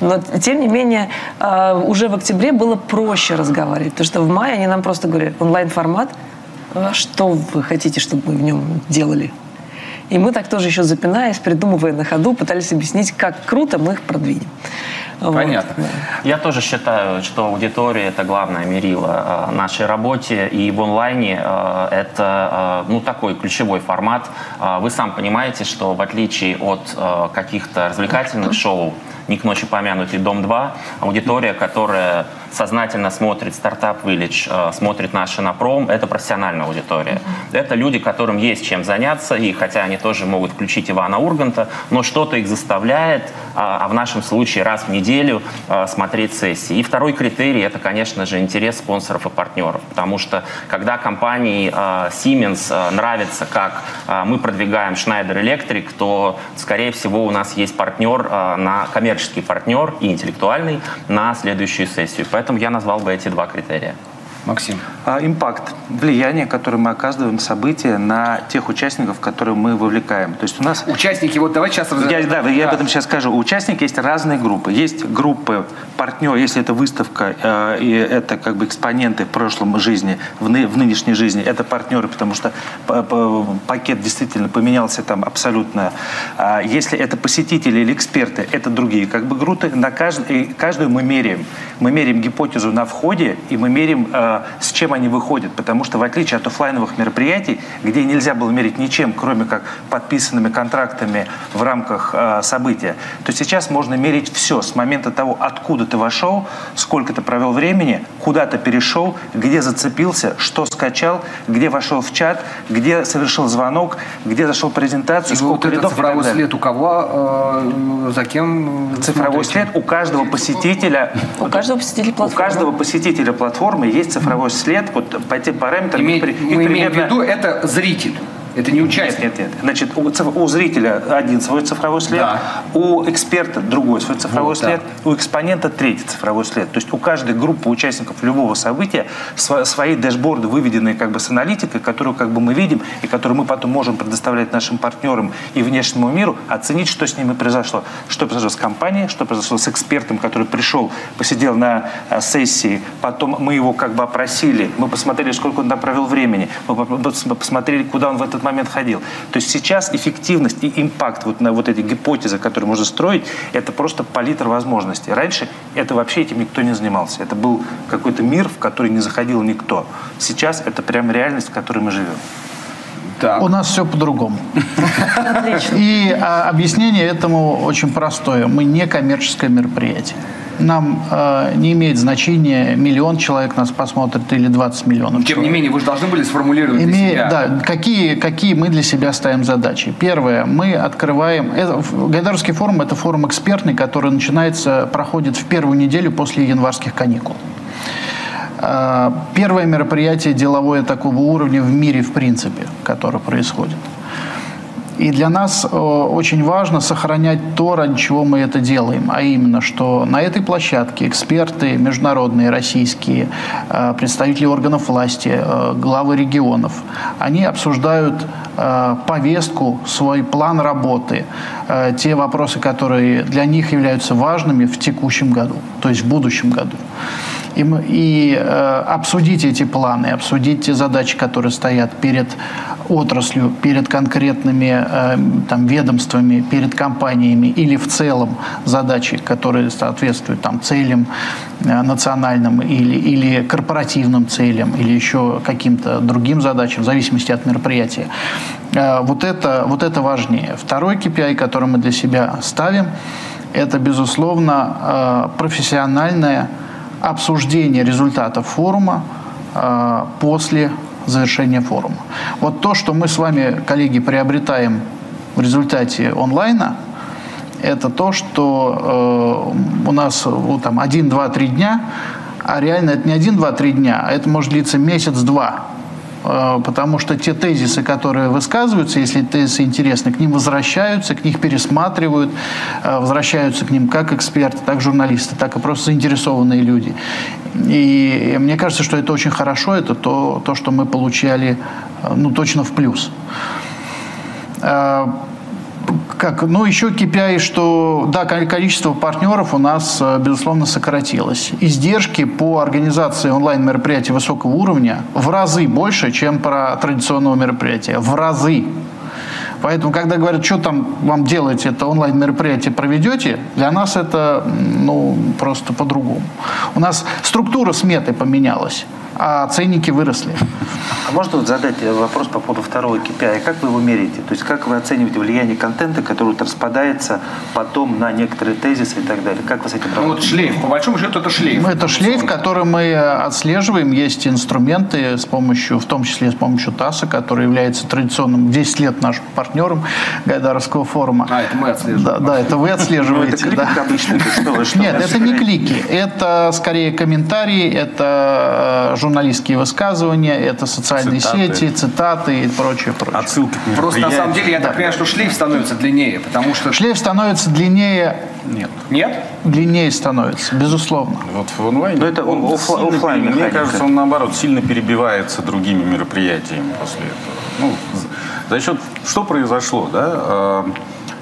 Но, тем не менее, а, уже в октябре было проще разговаривать, потому что в мае они нам просто говорили, онлайн-формат – а что вы хотите, чтобы мы в нем делали? И мы так тоже еще запинаясь, придумывая на ходу, пытались объяснить, как круто мы их продвинем. Понятно. Я тоже считаю, что аудитория – это главное мерило нашей работе. И в онлайне э, это э, ну, такой ключевой формат. Э, вы сам понимаете, что в отличие от каких-то развлекательных шоу, не к ночи помянутый «Дом-2», аудитория, которая сознательно смотрит стартап э, смотрит наши на пром, это профессиональная аудитория. Это люди, которым есть чем заняться, и хотя они тоже могут включить Ивана Урганта, но что-то их заставляет, а, а в нашем случае раз в неделю э, смотреть сессии. И второй критерий это, конечно же, интерес спонсоров и партнеров, потому что когда компании э, Siemens нравится, как мы продвигаем Schneider Electric, то, скорее всего, у нас есть партнер на коммерческий партнер и интеллектуальный на следующую сессию. Поэтому я назвал бы эти два критерия. Максим. А, импакт, влияние, которое мы оказываем события на тех участников, которые мы вовлекаем. То есть у нас... Участники, вот давайте сейчас... Я, да, да, я об этом сейчас скажу. У участников есть разные группы. Есть группы партнер, если это выставка, э, и это как бы экспоненты в прошлом жизни, в, ны, в нынешней жизни, это партнеры, потому что пакет действительно поменялся там абсолютно. А если это посетители или эксперты, это другие как бы группы. На каждый, каждую мы меряем. Мы меряем гипотезу на входе, и мы меряем э, с чем они выходят. Потому что в отличие от офлайновых мероприятий, где нельзя было мерить ничем, кроме как подписанными контрактами в рамках э, события, то сейчас можно мерить все с момента того, откуда ты вошел, сколько ты провел времени, куда ты перешел, где зацепился, что скачал, где вошел в чат, где совершил звонок, где зашел презентацию, и сколько вот рядов цифровой след у кого, э, за кем Цифровой смотрите? след у каждого посетителя. У каждого посетителя платформы. У каждого посетителя платформы есть цифровой след, вот по этим параметрам. Име, мы примерно... имеем в виду, это зритель. Это не участник. Нет, нет, нет. Значит, у, циф- у зрителя один свой цифровой след, Да. у эксперта другой свой цифровой Вот, да. след, у экспонента третий цифровой след. То есть у каждой группы участников любого события сва- свои дэшборды, выведенные как бы с аналитикой, которую как бы мы видим и которую мы потом можем предоставлять нашим партнерам и внешнему миру, оценить, что с ними произошло. Что произошло с компанией, что произошло с экспертом, который пришел, посидел на э, сессии, потом мы его как бы опросили, мы посмотрели, сколько он там провел времени, мы по- пос- посмотрели, куда он в этот момент ходил. То есть сейчас эффективность и импакт вот на вот эти гипотезы, которые можно строить, это просто палитра возможностей. Раньше это вообще этим никто не занимался. Это был какой-то мир, в который не заходил никто. Сейчас это прям реальность, в которой мы живем. Так. У нас все по-другому. Отлично. И а, объяснение этому очень простое. Мы не коммерческое мероприятие. Нам э, не имеет значения, миллион человек нас посмотрит или 20 миллионов Тем не человек. менее, вы же должны были сформулировать для Имея- себя. да, какие, какие мы для себя ставим задачи? Первое, мы открываем... Это, Гайдаровский форум – это форум экспертный, который начинается, проходит в первую неделю после январских каникул. А, Первое мероприятие деловое такого уровня в мире, в принципе, которое происходит. И для нас э, очень важно сохранять то, ради чего мы это делаем, а именно, что на этой площадке эксперты международные, российские, э, представители органов власти, э, главы регионов, они обсуждают повестку, свой план работы, те вопросы, которые для них являются важными в текущем году, то есть в будущем году. И, и, э, обсудить эти планы, обсудить те задачи, которые стоят перед отраслью, перед конкретными э, там, ведомствами, перед компаниями или в целом задачи, которые соответствуют там, целям э, национальным или, или корпоративным целям, или еще каким-то другим задачам, в зависимости от мероприятия. Э, Вот это, вот это важнее. Второй KPI, который мы для себя ставим, это, безусловно, э, профессиональное обсуждение результатов форума э, после завершения форума. Вот то, что мы с вами, коллеги, приобретаем в результате онлайна, это то, что э, у нас вот, там 1, 2, 3 дня, а реально это не 1, 2, 3 дня, а это может длиться месяц-два. Э, Потому что те тезисы, которые высказываются, если тезисы интересны, к ним возвращаются, к них пересматривают, э, возвращаются к ним как эксперты, так журналисты, так и просто заинтересованные люди. И мне кажется, что это очень хорошо, это то, то что мы получали э, ну, точно в плюс. Как, ну, еще KPI, что да, ко- количество партнеров у нас, э, безусловно, сократилось. Издержки по организации онлайн-мероприятий высокого уровня в разы больше, чем про традиционного мероприятия. В разы. Поэтому, когда говорят, что там вам делать, это онлайн-мероприятие проведете, для нас это ну, просто по-другому. У нас структура сметы поменялась, а ценники выросли. А можно вот задать э, вопрос по поводу второго KPI? Как вы его меряете? То есть как вы оцениваете влияние контента, который вот распадается потом на некоторые тезисы и так далее? Как вы с этим Ну, вот работаете? шлейф, по большому счету, это шлейф. Ну, это шлейф, который мы отслеживаем. Есть инструменты, с помощью, в том числе с помощью ТАССа, который является традиционным 10 лет нашим партнером Гайдаровского форума. А, это мы отслеживаем. Да, да, это вы Ну, это отслеживаете. клик да. что Нет, это не клики, это скорее комментарии, это э, журналистские высказывания, это социальные Цитаты. сети, цитаты и прочее, прочее. Отсылки Просто на самом деле я так понимаю, что шлейф становится длиннее, потому что... Шлейф становится длиннее, Нет. Нет? длиннее становится, безусловно. Вот в онлайне Ну, это он сильно оффлайн Мне кажется, он наоборот сильно перебивается другими мероприятиями после этого. Ну, за счет... Что произошло, да? А,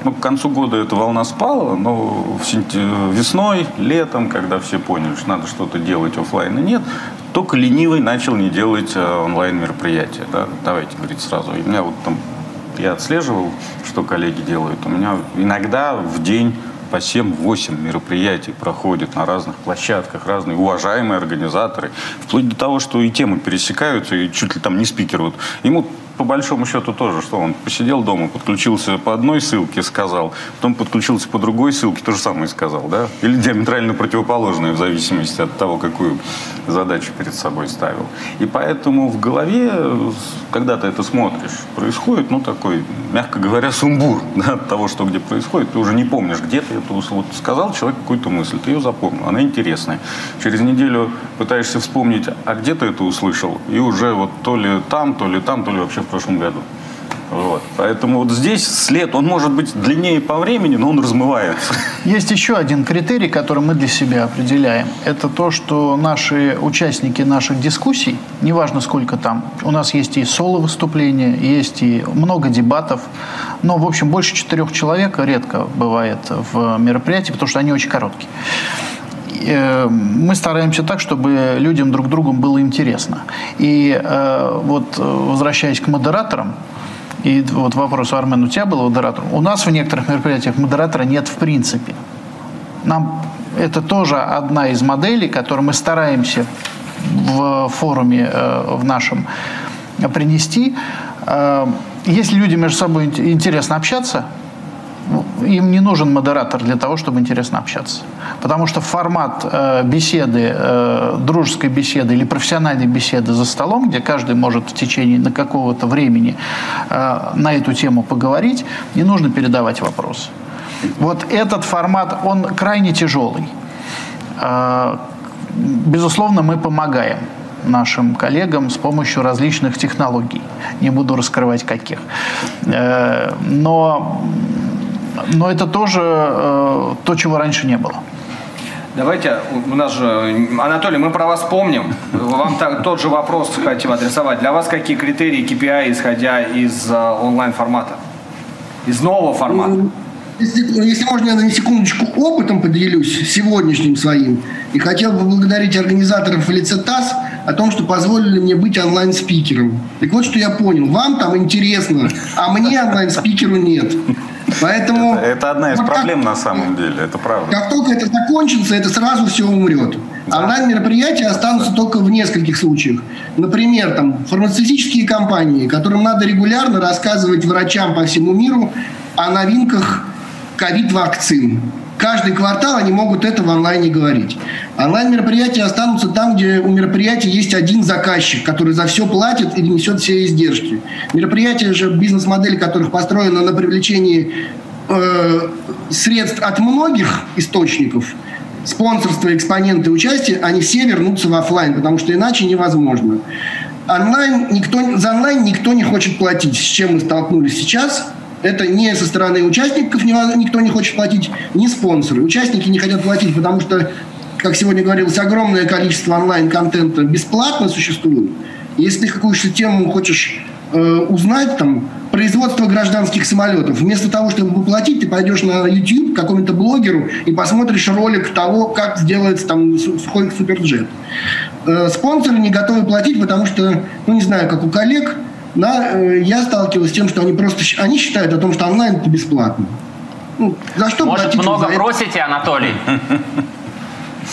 Ну, к концу года эта волна спала, но в сентя- весной, летом, когда все поняли, что надо что-то делать, оффлайна нет, только ленивый начал не делать э, онлайн-мероприятия. Да? Давайте говорить сразу. И у меня вот там я отслеживал, что коллеги делают. У меня иногда в день по 7-8 мероприятий проходят на разных площадках, разные уважаемые организаторы. Вплоть до того, что и темы пересекаются, и чуть ли там не спикер. Вот. Ему по большому счету тоже, что он посидел дома, подключился по одной ссылке, сказал, потом подключился по другой ссылке, то же самое сказал, да? Или диаметрально противоположное, в зависимости от того, какую задачу перед собой ставил. И поэтому в голове, когда ты это смотришь, происходит, ну, такой, мягко говоря, сумбур да, от того, что где происходит. Ты уже не помнишь, где ты это. Вот сказал человек какую-то мысль, ты ее запомнил, она интересная. Через неделю пытаешься вспомнить, а где ты это услышал, и уже вот то ли там, то ли там, то ли вообще в прошлом году. Вот. Поэтому вот здесь след, он может быть длиннее по времени, но он размывается. Есть еще один критерий, который мы для себя определяем. Это то, что наши участники наших дискуссий, неважно сколько там, у нас есть и соло-выступления, есть и много дебатов, но, в общем, больше четырех человек редко бывает в мероприятии, потому что они очень короткие мы стараемся так, чтобы людям друг другу было интересно. И э, вот возвращаясь к модераторам, и вот вопрос, Армен, у тебя был модератор? У нас в некоторых мероприятиях модератора нет в принципе. Нам это тоже одна из моделей, которую мы стараемся в форуме э, в нашем принести. Э, если люди между собой интересно общаться, им не нужен модератор для того, чтобы интересно общаться. Потому что формат э, беседы, э, дружеской беседы или профессиональной беседы за столом, где каждый может в течение на какого-то времени э, на эту тему поговорить, не нужно передавать вопросы. Вот этот формат, он крайне тяжелый. Э, безусловно, мы помогаем нашим коллегам с помощью различных технологий. Не буду раскрывать каких. Э, но но это тоже э, то, чего раньше не было. Давайте, у нас же, Анатолий, мы про вас помним. Вам так, тот же вопрос хотим адресовать. Для вас какие критерии KPI, исходя из э, онлайн-формата? Из нового формата? Ну, если, если можно, я на секундочку опытом поделюсь, сегодняшним своим. И хотел бы благодарить организаторов в лице ТАСС о том, что позволили мне быть онлайн-спикером. Так вот, что я понял. Вам там интересно, а мне онлайн-спикеру нет. Поэтому... Это, это одна из вот проблем как, на самом деле, это правда. Как только это закончится, это сразу все умрет. Да. Онлайн-мероприятия останутся только в нескольких случаях. Например, там, фармацевтические компании, которым надо регулярно рассказывать врачам по всему миру о новинках ковид-вакцин. Каждый квартал они могут это в онлайне говорить. Онлайн-мероприятия останутся там, где у мероприятия есть один заказчик, который за все платит и несет все издержки. Мероприятия же, бизнес-модель которых построена на привлечении э, средств от многих источников, спонсорства, экспоненты, участия, они все вернутся в офлайн, потому что иначе невозможно. Онлайн никто, за онлайн никто не хочет платить. С чем мы столкнулись сейчас – это не со стороны участников никто не хочет платить, не спонсоры. Участники не хотят платить, потому что, как сегодня говорилось, огромное количество онлайн-контента бесплатно существует. Если ты какую-то тему хочешь э, узнать, там, производство гражданских самолетов, вместо того, чтобы платить, ты пойдешь на YouTube к какому-то блогеру и посмотришь ролик того, как сделается там сухой суперджет. Э, спонсоры не готовы платить, потому что, ну не знаю, как у коллег, да, э, я сталкивался с тем, что они просто они считают о том, что онлайн это бесплатно. Ну, за что Может, много за просите, Анатолий?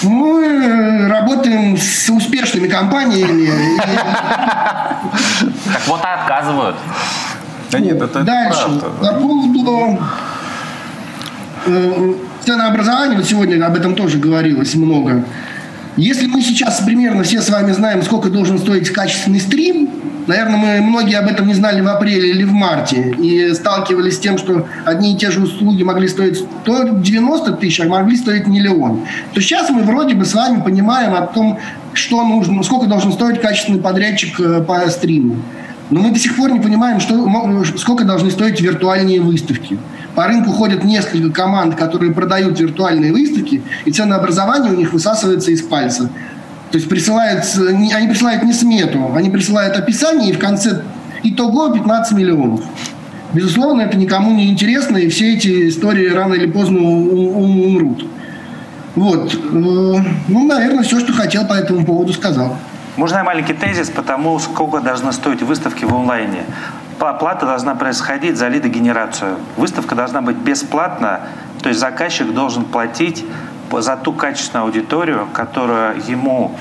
Мы э, работаем с успешными компаниями. Так вот и отказывают. Да нет, это Дальше. По поводу э, ценообразования, вот сегодня об этом тоже говорилось много. Если мы сейчас примерно все с вами знаем, сколько должен стоить качественный стрим, Наверное, мы многие об этом не знали в апреле или в марте и сталкивались с тем, что одни и те же услуги могли стоить 190 тысяч, а могли стоить миллион. То сейчас мы вроде бы с вами понимаем о том, что нужно, сколько должен стоить качественный подрядчик э, по стриму. Но мы до сих пор не понимаем, что, сколько должны стоить виртуальные выставки. По рынку ходят несколько команд, которые продают виртуальные выставки, и ценообразование у них высасывается из пальца. То есть присылают, они присылают не смету, они присылают описание, и в конце итого 15 миллионов. Безусловно, это никому не интересно, и все эти истории рано или поздно умрут. Вот. Э, ну, наверное, все, что хотел по этому поводу, сказал. Можно маленький тезис по тому, сколько должны стоить выставки в онлайне. Плата должна происходить за лидогенерацию. Выставка должна быть бесплатна, то есть заказчик должен платить за ту качественную аудиторию, которую ему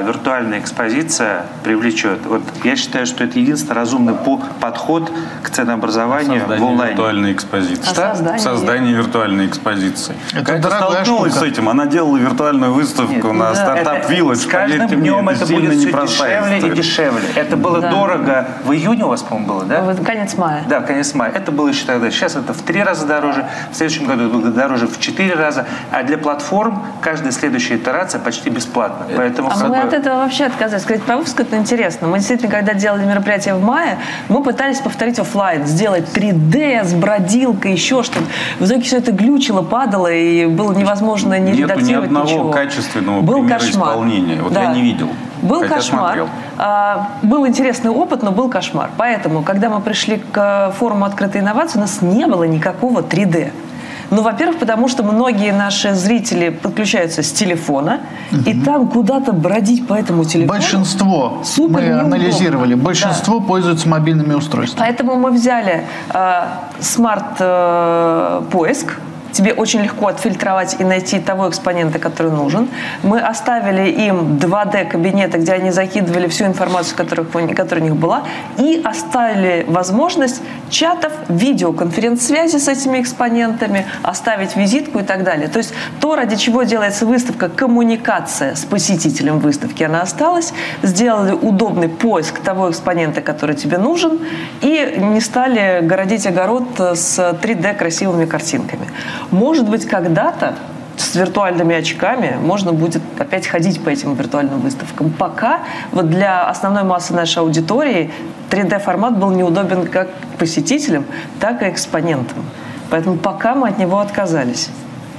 виртуальная экспозиция привлечет. Вот я считаю, что это единственный разумный подход к ценообразованию Создание в онлайне. виртуальной экспозиции. Что? Создание, Создание виртуальной экспозиции. Это Как столкнулась штука. с этим. Она делала виртуальную выставку Нет, на да. стартап Village. С каждым днем мне, это будет все дешевле история. и дешевле. Это было да. дорого. В июне у вас, по-моему, было, да? В конец мая. Да, конец мая. Это было еще тогда. Сейчас это в три раза дороже. В следующем году это будет дороже в четыре раза. А для платформ каждая следующая итерация почти бесплатна. Поэтому а Мы от этого вообще отказались. Сказать про выпуск это интересно. Мы действительно, когда делали мероприятие в мае, мы пытались повторить оффлайн, сделать 3D с бродилкой, еще что-то. В итоге все это глючило, падало, и было невозможно не Нету ни редактировать одного ничего. качественного Был примера кошмар. исполнения. Вот я не видел, Был хотя кошмар. смотрел. А, был интересный опыт, но был кошмар. Поэтому, когда мы пришли к э, форуму открытой инновации, у нас не было никакого 3D. Ну, во-первых, потому что многие наши зрители подключаются с телефона, и там куда-то бродить по этому телефону. Большинство, Супер мы неудобно. анализировали, Да. большинство пользуются мобильными устройствами. Поэтому мы взяли э, смарт-поиск. Тебе очень легко отфильтровать и найти того экспонента, который нужен. Мы оставили им 2D-кабинеты, где они закидывали всю информацию, которая, у них была, и оставили возможность чатов, видеоконференц-связи с этими экспонентами, оставить визитку и так далее. То есть то, ради чего делается выставка, коммуникация с посетителем выставки, она осталась. Сделали удобный поиск того экспонента, который тебе нужен, и не стали городить огород с 3D красивыми картинками. Может быть, когда-то с виртуальными очками можно будет опять ходить по этим виртуальным выставкам. Пока вот для основной массы нашей аудитории 3D-формат был неудобен как посетителям, так и экспонентам. Поэтому пока мы от него отказались.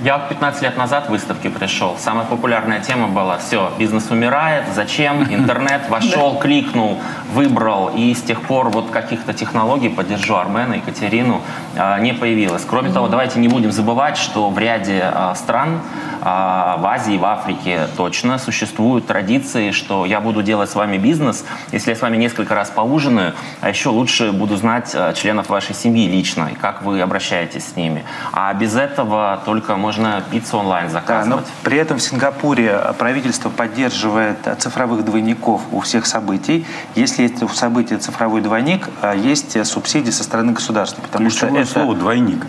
Я 15 лет назад в выставке пришел. Самая популярная тема была «Все, бизнес умирает, зачем?» Интернет вошел, кликнул, выбрал. И с тех пор вот каких-то технологий, поддержу Армена, Екатерину, а, не появилось. Кроме того, давайте не будем забывать, что в ряде а, стран, а, в Азии, в Африке точно существуют традиции, что я буду делать с вами бизнес, если я с вами несколько раз поужинаю, а еще лучше буду знать а, членов вашей семьи лично и как вы обращаетесь с ними. А без этого только можно пиццу онлайн Да, заказывать. но при этом в Сингапуре правительство поддерживает э, цифровых двойников у всех событий. Если есть у события цифровой двойник, э, есть э, субсидии со стороны государства. Потому что Ключевое это... слово «двойник».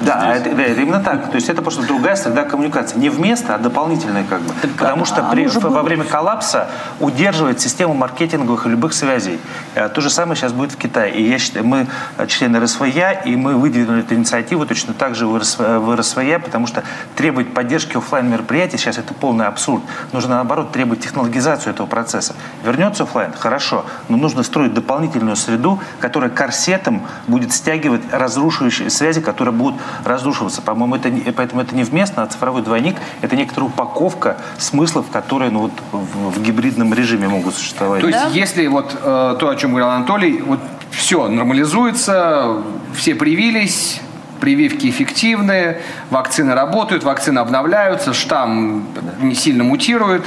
Да, это, да, это именно так. То есть это просто другая среда коммуникации. Не вместо, а дополнительная как бы. Потому что а при, во было. время коллапса удерживает систему маркетинговых и любых связей. Э, То же самое сейчас будет в Китае. И я считаю, мы э, члены РСВЯ, и мы выдвинули эту инициативу точно так же в в РСВЯ, потому что требовать поддержки офлайн мероприятий сейчас это полный абсурд. Нужно наоборот требовать технологизацию этого процесса. Вернется офлайн, хорошо, но нужно строить дополнительную среду, которая корсетом будет стягивать разрушающие связи, которые будут разрушиваться. По-моему, это не, поэтому это не вместно, а цифровой двойник – это некоторая упаковка смыслов, которые ну, вот, в, в гибридном режиме могут существовать. То есть, Да. если вот э, то, о чем говорил Анатолий, вот все нормализуется, все привились, прививки эффективны, вакцины работают, вакцины обновляются, штамм не сильно мутирует,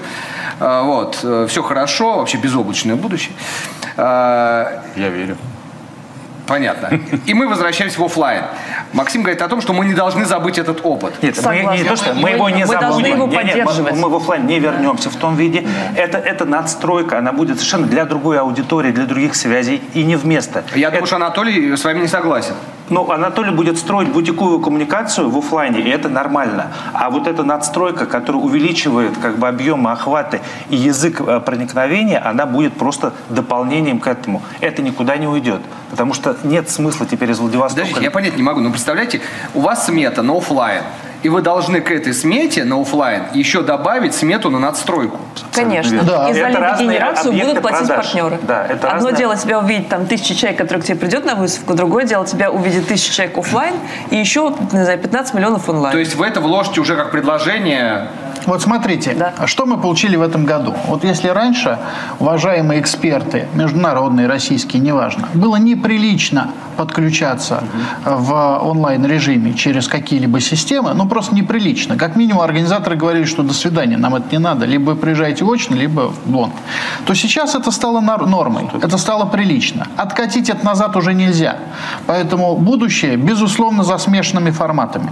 э, вот, все хорошо, вообще безоблачное будущее. Э, Я верю. Понятно. И мы возвращаемся в офлайн. Максим говорит о том, что мы не должны забыть этот опыт. Нет, мы не то, что мы, Мы- его не мы забудем. должны его Не, не, мы- в офлайн не вернемся в том виде. Это, это надстройка, она будет совершенно для другой аудитории, для других связей и не вместо. Я думаю, что Анатолий с вами не согласен. Ну, Анатолий будет строить бутиковую коммуникацию в офлайне, и это нормально. А вот эта надстройка, которая увеличивает как бы объемы охвата и язык э, проникновения, она будет просто дополнением к этому. Это никуда не уйдет. Потому что нет смысла теперь из Владивостока... Подождите, я понять не могу. Ну, представляете, у вас смета на офлайн, и вы должны к этой смете на офлайн еще добавить смету на надстройку. Конечно. Да. И за Это разные лидогенерацию будут платить продаж. партнеры. Да, это Одно разные- дело тебя увидеть там тысяча человек, который к тебе придет на выставку, другое дело тебя увидит тысяча человек офлайн и еще, не знаю, 15 миллионов онлайн. То есть вы это вложите уже как предложение. Вот смотрите, Да. что мы получили в этом году? Вот если раньше, уважаемые эксперты, международные, российские, неважно, было неприлично подключаться в онлайн-режиме через какие-либо системы, ну просто неприлично. Как минимум организаторы говорили, что до свидания, нам это не надо, либо вы приезжаете очно, либо вон. То сейчас это стало нор- нормой, это стало прилично. Откатить это назад уже нельзя. Поэтому будущее, безусловно, за смешанными форматами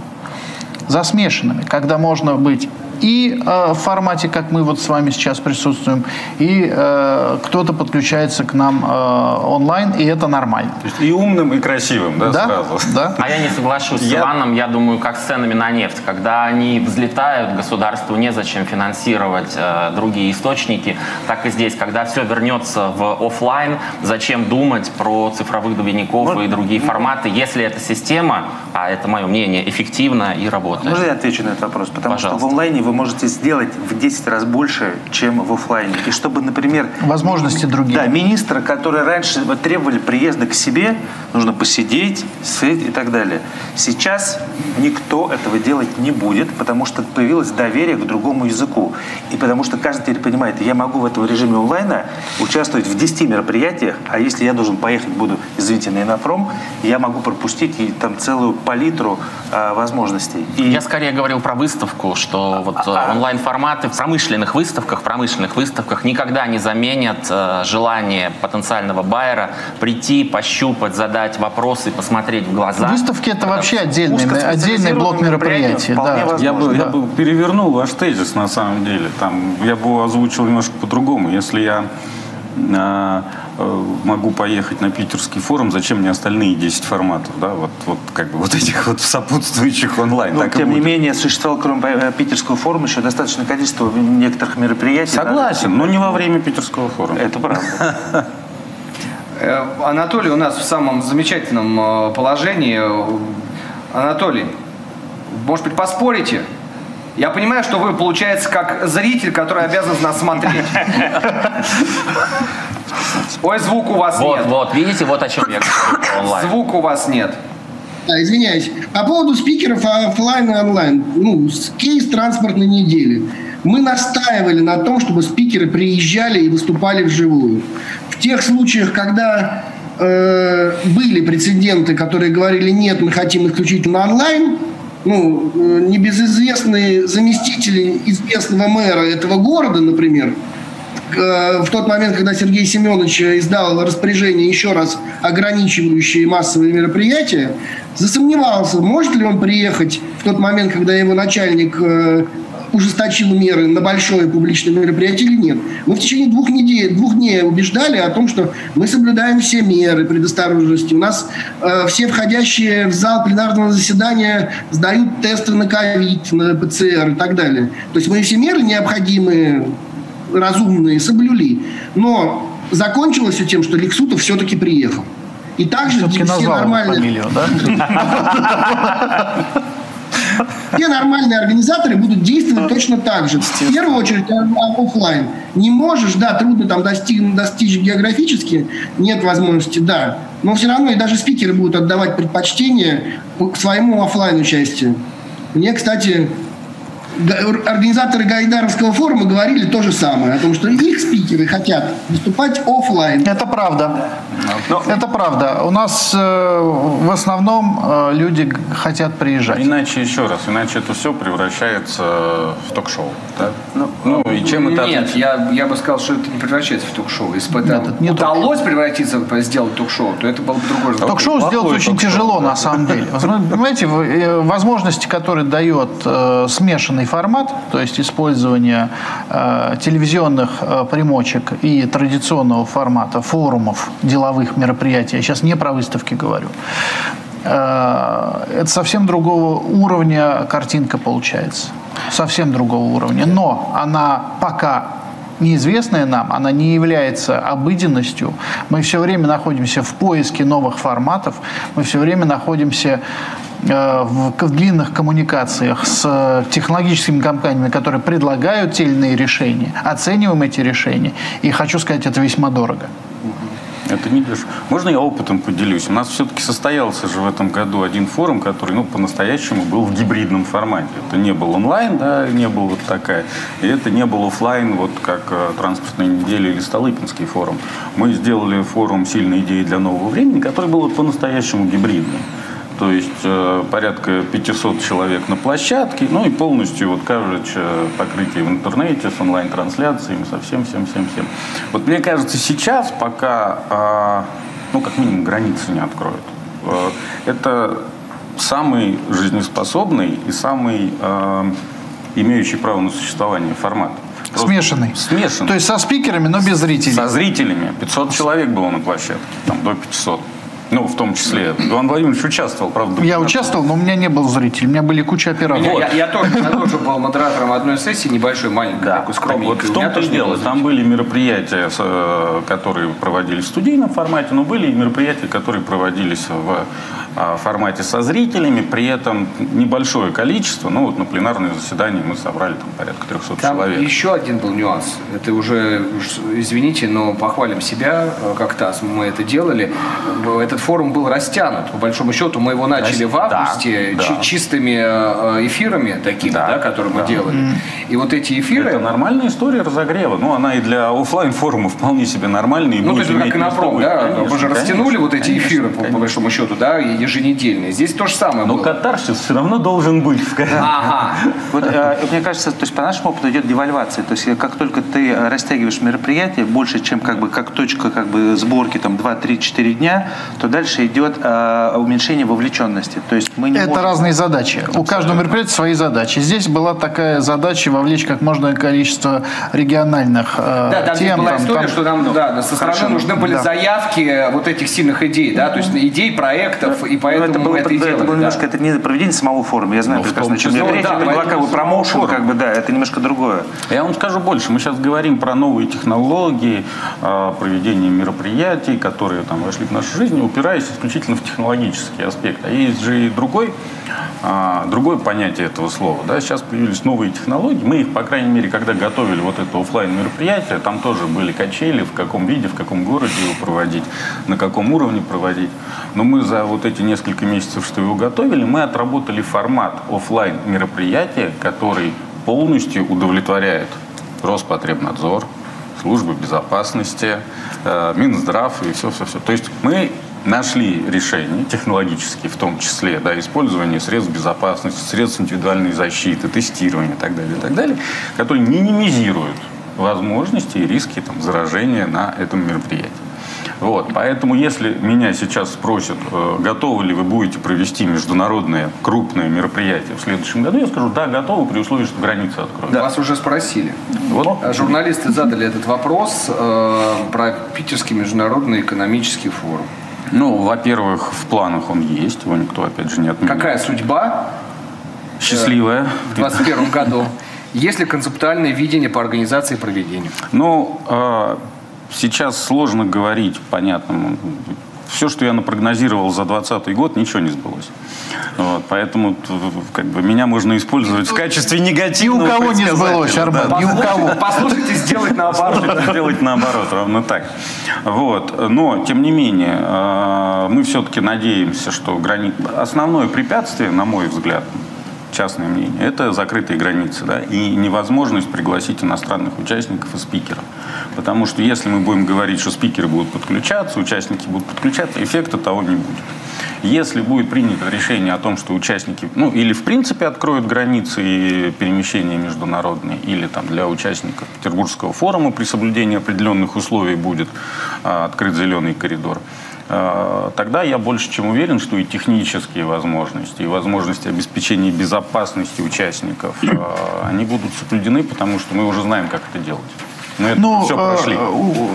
за смешанными, когда можно быть и э, в формате, как мы вот с вами сейчас присутствуем, и э, кто-то подключается к нам э, онлайн, и это нормально. То есть и умным, и красивым, да, Да, сразу? да. А я не соглашусь с Я- Иваном, я думаю, как с ценами на нефть. Когда они взлетают, государству незачем финансировать э, другие источники. Так и здесь, когда все вернется в офлайн, зачем думать про цифровых двойников и другие форматы, если эта система, а это мое мнение, эффективна и работает. Можно я отвечу на этот вопрос? Потому Пожалуйста. что в онлайне вы можете сделать в 10 раз больше, чем в офлайне. И чтобы, например... Возможности другие. Да, министра, которые раньше требовали приезда к себе, нужно посидеть, сидеть и так далее. Сейчас никто этого делать не будет, потому что появилось доверие к другому языку. И потому что каждый теперь понимает, я могу в этом режиме онлайна участвовать в 10 мероприятиях, а если я должен поехать, буду, извините, на Инопром, я могу пропустить и там целую палитру а, возможностей. И... Я скорее говорил про выставку, что вот А, онлайн-форматы в промышленных выставках, в промышленных выставках никогда не заменят э, желание потенциального байера прийти, пощупать, задать вопросы, посмотреть в глаза. Выставки это вообще отдельный, отдельный блок мероприятий. Да. возможно. Я бы, я да. бы перевернул ваш тезис на самом деле. Там, я бы его озвучил немножко по-другому. Если я могу поехать на питерский форум, зачем мне остальные 10 форматов? Да? Вот, вот как бы вот этих вот сопутствующих онлайн. Но, так и тем не менее, существовало, кроме э, питерского форума, еще достаточное количество некоторых мероприятий. Согласен, но не во время питерского форума. Это правда. Э, Анатолий у нас в самом замечательном э, положении. Анатолий, может быть, поспорите? Я понимаю, что вы, получается, как зритель, который обязан нас смотреть. Ой, звук у вас Вот, нет. вот, видите, вот о чем я говорю онлайн. Звук у вас нет. Да, извиняюсь. По поводу спикеров офлайн и онлайн. Ну, кейс транспортной недели. Мы настаивали на том, чтобы спикеры приезжали и выступали вживую. В тех случаях, когда э, были прецеденты, которые говорили, нет, мы хотим исключительно онлайн, ну, э, небезызвестные заместители известного мэра этого города, например, э, в тот момент, когда Сергей Семенович издал распоряжение еще раз ограничивающее массовые мероприятия, засомневался, может ли он приехать в тот момент, когда его начальник э, ужесточил меры на большое публичное мероприятие или нет. Мы в течение двух, недель, двух дней убеждали о том, что мы соблюдаем все меры предосторожности. У нас э, все входящие в зал пленарного заседания сдают тесты на ковид, на ПЦР и так далее. То есть мы все меры необходимые разумные соблюли. Но закончилось все тем, что Лексутов все-таки приехал. И также все нормальные, фамилию, да? все нормальные организаторы будут действовать точно так же. В первую очередь а- офлайн. Не можешь, да, трудно там достиг, достичь географически, нет возможности, да. Но все равно и даже спикеры будут отдавать предпочтение к своему офлайн участию. Мне, кстати, организаторы Гайдаровского форума говорили то же самое, о том, что их спикеры хотят выступать офлайн. Это правда. Это правда. У нас э, в основном э, люди хотят приезжать. Иначе еще раз, иначе это все превращается в ток-шоу. да? Ну, и чем это Нет, я, я бы сказал, что это не превращается в ток-шоу. Если бы это не удалось превратиться, в- сделать ток-шоу, то это был бы разговор. Ток-шоу сделать очень ток-шоу, тяжело, да. на самом деле. Понимаете, э, возможности, которые дает э, смешанный формат, то есть использование э, телевизионных э, примочек и традиционного формата форумов, деловых мероприятий, я сейчас не про выставки говорю, э, это совсем другого уровня картинка получается. Совсем другого уровня. Но она пока неизвестная нам, она не является обыденностью. Мы все время находимся в поиске новых форматов, мы все время находимся э, в длинных коммуникациях с э, технологическими компаниями, которые предлагают те или иные решения, оцениваем эти решения. И хочу сказать, это весьма дорого. Это не дешево. Можно я опытом поделюсь? У нас все-таки состоялся же в этом году один форум, который ну, по-настоящему был в гибридном формате. Это не был онлайн, да, не был вот такая. И это не был офлайн, вот как э, транспортная неделя или Столыпинский форум. Мы сделали форум «Сильные идеи для нового времени», который был вот по-настоящему гибридным. То есть э, порядка 500 человек на площадке, ну и полностью вот coverage, э, покрытие в интернете с онлайн-трансляциями, со всем, всем, всем, всем. Вот мне кажется, сейчас пока, э, ну как минимум, границы не откроют. Э, это самый жизнеспособный и самый э, имеющий право на существование формат. Просто Смешанный. Смешанный. То есть со спикерами, но без зрителей. Со зрителями. 500 человек было на площадке, там до 500. Ну, в том числе. Иван Владимирович участвовал, правда. Я участвовал, но у меня не был зрителей. У меня были куча операторов. Я, я- я тоже, я тоже был модератором одной сессии, небольшой, маленькой, такой Так скромненькой. вот в том-то и дело. Там были мероприятия, э, которые проводились в студийном формате, но были и мероприятия, которые проводились в э, формате со зрителями, при этом небольшое количество. Ну вот на пленарное заседание мы собрали там порядка 300 Там человек. еще один был нюанс. Это уже, уж извините, но похвалим себя, э, как ТАСС, мы это делали. В- Этот форум был растянут. По большому счету мы его начали в Да, августе да. чи- чистыми э, эфирами такими, да, Да, которые мы да. делали. И вот эти эфиры... Это нормальная история разогрева. Ну, она и для оффлайн форума вполне себе нормальная. И Ну, то есть, как и на пром, да? Конечно, Вы же конечно, растянули вот эти конечно, эфиры, по- по, конечно. большому счету, да, еженедельные. Здесь то же самое Но было. катарсис все равно должен быть. Ага. Вот, э, мне кажется, то есть по нашему опыту идет девальвация. То есть э, как только ты растягиваешь мероприятие больше, чем как бы как точка как бы сборки там 2, 3, 4 дня, то дальше идет э, уменьшение вовлеченности. То есть мы не Это можем- разные задачи. У каждого мероприятия свои задачи. Здесь была такая задача вовлечь как можно количество региональных э, Да, там тем. была там- история, там- что нам да, со стороны Хорошо. нужны были Да. заявки вот этих сильных идей, да, то есть идей, проектов, и Ну, поэтому это было, мы это и да, это делали. было да. немножко, это не проведение самого форума. Я знаю Ну, прекрасно, о чем числе. мероприятие, Ну, да, предлагал поэтому промоушен, форум. как бы, да, это немножко другое. Я вам скажу больше. Мы сейчас говорим про новые технологии, э, проведение мероприятий, которые там вошли в нашу жизнь, упираясь исключительно в технологический аспект. А есть же и другой, а, другое понятие этого слова. Да? Сейчас появились новые технологии. Мы их, по крайней мере, когда готовили вот это оффлайн мероприятие, там тоже были качели, в каком виде, в каком городе его проводить, на каком уровне проводить. Но мы за вот эти несколько месяцев, что его готовили, мы отработали формат оффлайн мероприятия, который полностью удовлетворяет Роспотребнадзор, службы безопасности, э, Минздрав и все-все-все. То есть мы нашли решения технологические, в том числе, да, использование средств безопасности, средств индивидуальной защиты, тестирования и так далее, и так далее, которые минимизируют возможности и риски там, заражения на этом мероприятии. Вот, поэтому, если меня сейчас спросят, э, готовы ли вы будете провести международное крупное мероприятие в следующем году, я скажу, да, готовы, при условии, что границы откроются. Вас уже спросили. Вот. А Журналисты задали этот вопрос э, про Питерский международный экономический форум. Ну, во-первых, в планах он есть, его никто, опять же, не отменял. Какая судьба Счастливая. в 2021 году? Есть ли концептуальное видение по организации и проведению? Ну, э, сейчас сложно говорить, понятно. Все, что я напрогнозировал за 2020 год, ничего не сбылось. Вот, поэтому как бы, меня можно использовать в качестве И у негативного кого не сбылось, предсказателя, да. Армен, и у кого. Послушайте, сделать наоборот. Сделать наоборот, ровно так. Вот. Но, тем не менее, э, мы все-таки надеемся, что грани... основное препятствие, на мой взгляд, частное мнение, это закрытые границы да, и невозможность пригласить иностранных участников и спикеров. Потому что если мы будем говорить, что спикеры будут подключаться, участники будут подключаться, эффекта того не будет. Если будет принято решение о том, что участники, ну, или в принципе откроют границы и перемещения международные, или там для участников Петербургского форума при соблюдении определенных условий будет а, открыт зеленый коридор, тогда я больше чем уверен, что и технические возможности, и возможности обеспечения безопасности участников, а, они будут соблюдены, потому что мы уже знаем, как это делать. Мы Ну, все э, прошли.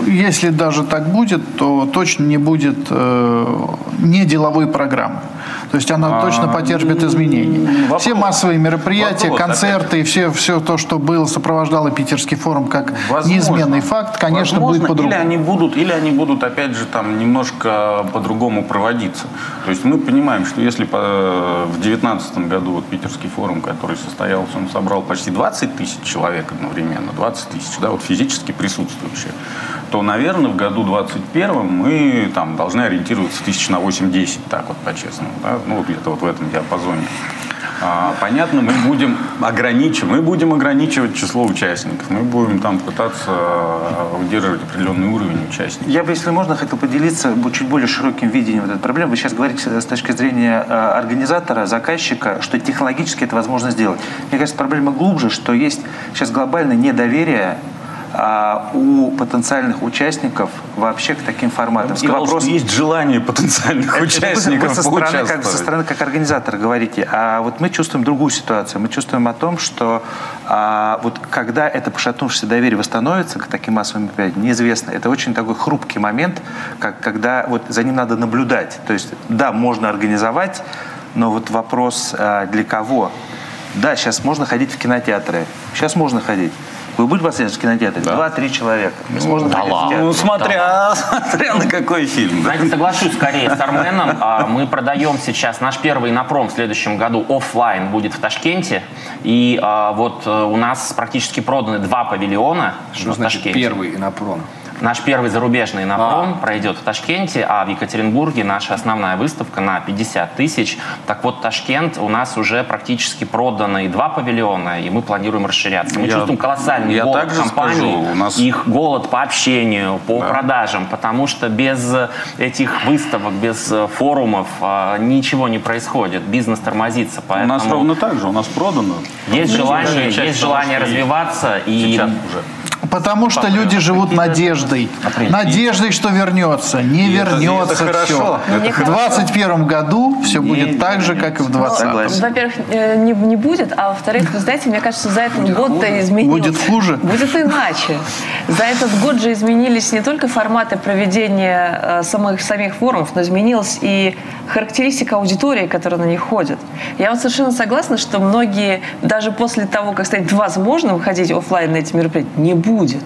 если даже так будет, то точно не будет э, не деловой программы. То есть она точно потерпит изменений. А, вопрос- все массовые мероприятия, вопрос, концерты и все, все то, что было, сопровождало Питерский форум как Возможно. неизменный факт, конечно, Возможно, будет по-другому. Или они будут, или они будут, опять же, там немножко по-другому проводиться. То есть мы понимаем, что если по- в 2019 году вот Питерский форум, который состоялся, он собрал почти 20 тысяч человек одновременно, 20 тысяч, да, вот физически присутствующие, то, наверное, в году 2021 мы там должны ориентироваться тысяч на 8-10, так вот по-честному, да, ну где-то вот в этом диапазоне. А, Понятно, мы будем ограничивать, мы будем ограничивать число участников, мы будем там пытаться э, удерживать определенный уровень участников. Я бы, если можно, хотел поделиться чуть более широким видением вот этой проблемы. Вы сейчас говорите с точки зрения э, организатора, заказчика, что технологически это возможно сделать. Мне кажется, проблема глубже, что есть сейчас глобальное недоверие а, у потенциальных участников вообще к таким форматам. И вопрос есть желание потенциальных это, участников вы со стороны, как, со стороны как организатора говорите, а вот мы чувствуем другую ситуацию. Мы чувствуем о том, что а, вот когда это пошатнувшееся доверие восстановится к таким массовым мероприятиям, неизвестно. Это очень такой хрупкий момент, как, когда вот за ним надо наблюдать. То есть, да, можно организовать, но вот вопрос а, для кого? Да, сейчас можно ходить в кинотеатры. Сейчас можно ходить. Вы будете последовать в кинотеатре? Да. Два-три человека. Ну, да ладно. Ну, смотря, да. смотря на какой фильм. Знаете, соглашусь скорее с Арменом. А, мы продаем сейчас наш первый напром в следующем году офлайн будет в Ташкенте. И а, вот э, у нас практически проданы два павильона Что в значит Ташкенте. первый напром? Наш первый зарубежный напром а. пройдет в Ташкенте, а в Екатеринбурге наша основная выставка на 50 тысяч. Так вот, Ташкент у нас уже практически проданы два павильона, и мы планируем расширяться. Мы я, чувствуем колоссальный я голод компании, скажу, у нас... их голод по общению, по да. продажам, потому что без этих выставок, без форумов а, ничего не происходит. Бизнес тормозится. Поэтому... У нас ровно так же, у нас продано. Есть желание, есть желание развиваться. И... Сейчас уже. Потому что люди живут надеждой. Надеждой, что вернется. Не вернется все. В 2021 году все будет так же, как и в 2020. Во-первых, э, не, не будет, а во-вторых, вы знаете, мне кажется, за этот год-то изменилось. Будет хуже? Будет иначе. За этот год же изменились не только форматы проведения э, самых, самих форумов, но изменилась и характеристика аудитории, которая на них ходит. Я вот совершенно согласна, что многие, даже после того, как станет возможно выходить офлайн на эти мероприятия, не будет.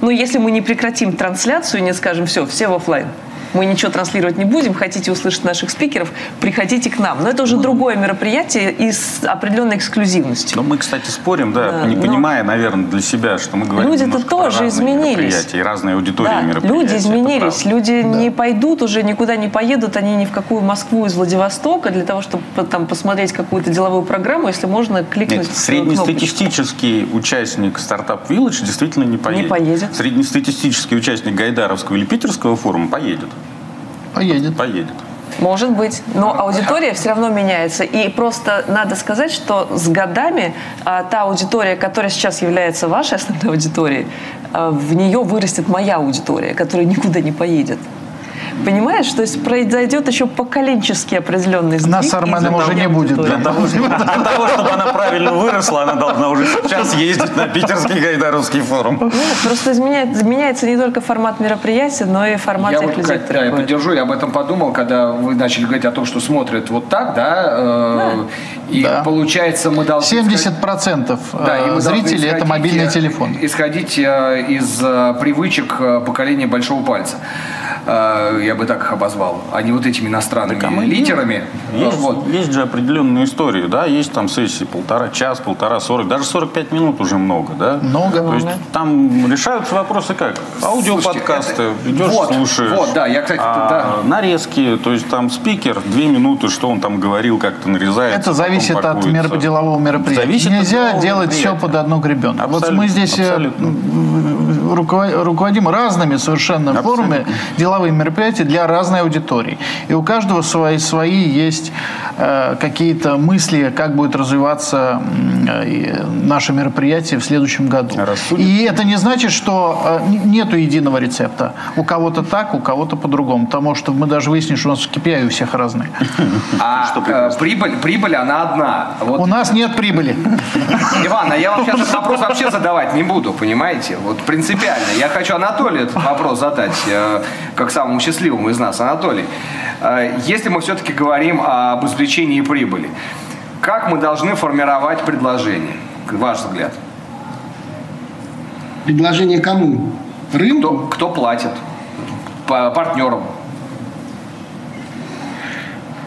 Но если мы не прекратим трансляцию не скажем, все, все в офлайн, мы ничего транслировать не будем, хотите услышать наших спикеров, приходите к нам. Но это уже другое мероприятие и с определенной эксклюзивностью. Но мы, кстати, спорим, да, да не но... понимая, наверное, для себя, что мы говорим Люди-то тоже изменились. И разные аудитории да, мероприятия. Люди изменились. Люди да. не пойдут уже, никуда не поедут, они ни в какую Москву из Владивостока для того, чтобы там посмотреть какую-то деловую программу, если можно кликнуть Нет, Среднестатистический кнопочку. участник стартап Village действительно не поедет. Не поедет. Среднестатистический участник Гайдаровского или Питерского форума поедет. Поедет. Поедет. Может быть, но аудитория все равно меняется. И просто надо сказать, что с годами а, та аудитория, которая сейчас является вашей основной аудиторией, а, в нее вырастет моя аудитория, которая никуда не поедет. Понимаешь? То есть произойдет еще поколенческий определенный сдвиг. Нас с Арменом уже не будет. Для того, для того, чтобы она правильно выросла, она должна уже сейчас ездить на питерский Гайдаровский форум. Ну, просто изменяется, меняется не только формат мероприятия, но и формат я тех вот, людей, Да, я поддержу, я об этом подумал, когда вы начали говорить о том, что смотрят вот так, да, э, да. и да. получается мы должны... 70% да, и мы зрителей это мобильный телефон. Исходить э, из э, привычек поколения большого пальца. Э, я бы так их обозвал, а не вот этими иностранными так, а литерами. Есть, вот. есть же определенные истории, да, есть там сессии полтора, час, полтора, сорок, даже 45 минут уже много, да? Много. То есть там решаются вопросы как? Аудиоподкасты, идешь, вот, слушаешь. Вот, да, я, кстати, а, да. Нарезки, то есть там спикер, две минуты, что он там говорил, как то нарезает. Это зависит от мероп... делового мероприятия. Зависит Нельзя от делать все под одну гребенку. Вот мы здесь э, абсолютно. руководим разными совершенно абсолютно. формами деловые мероприятия для разной аудитории. И у каждого свои, свои есть э, какие-то мысли, как будет развиваться э, наше мероприятие в следующем году. Рассудим. И это не значит, что э, нету единого рецепта. У кого-то так, у кого-то по-другому. Потому что мы даже выяснили, что у нас KPI у всех разные. А э, прибыль, прибыль, она одна. Вот. У нас нет прибыли. Иван, а я вам сейчас этот вопрос вообще задавать не буду, понимаете? Вот принципиально. Я хочу Анатолию этот вопрос задать. Как самому счастливому из нас, Анатолий. Э, если мы все-таки говорим об извлечении прибыли, как мы должны формировать предложение, ваш взгляд? Предложение кому? Рынку? Кто, кто платит? По партнерам?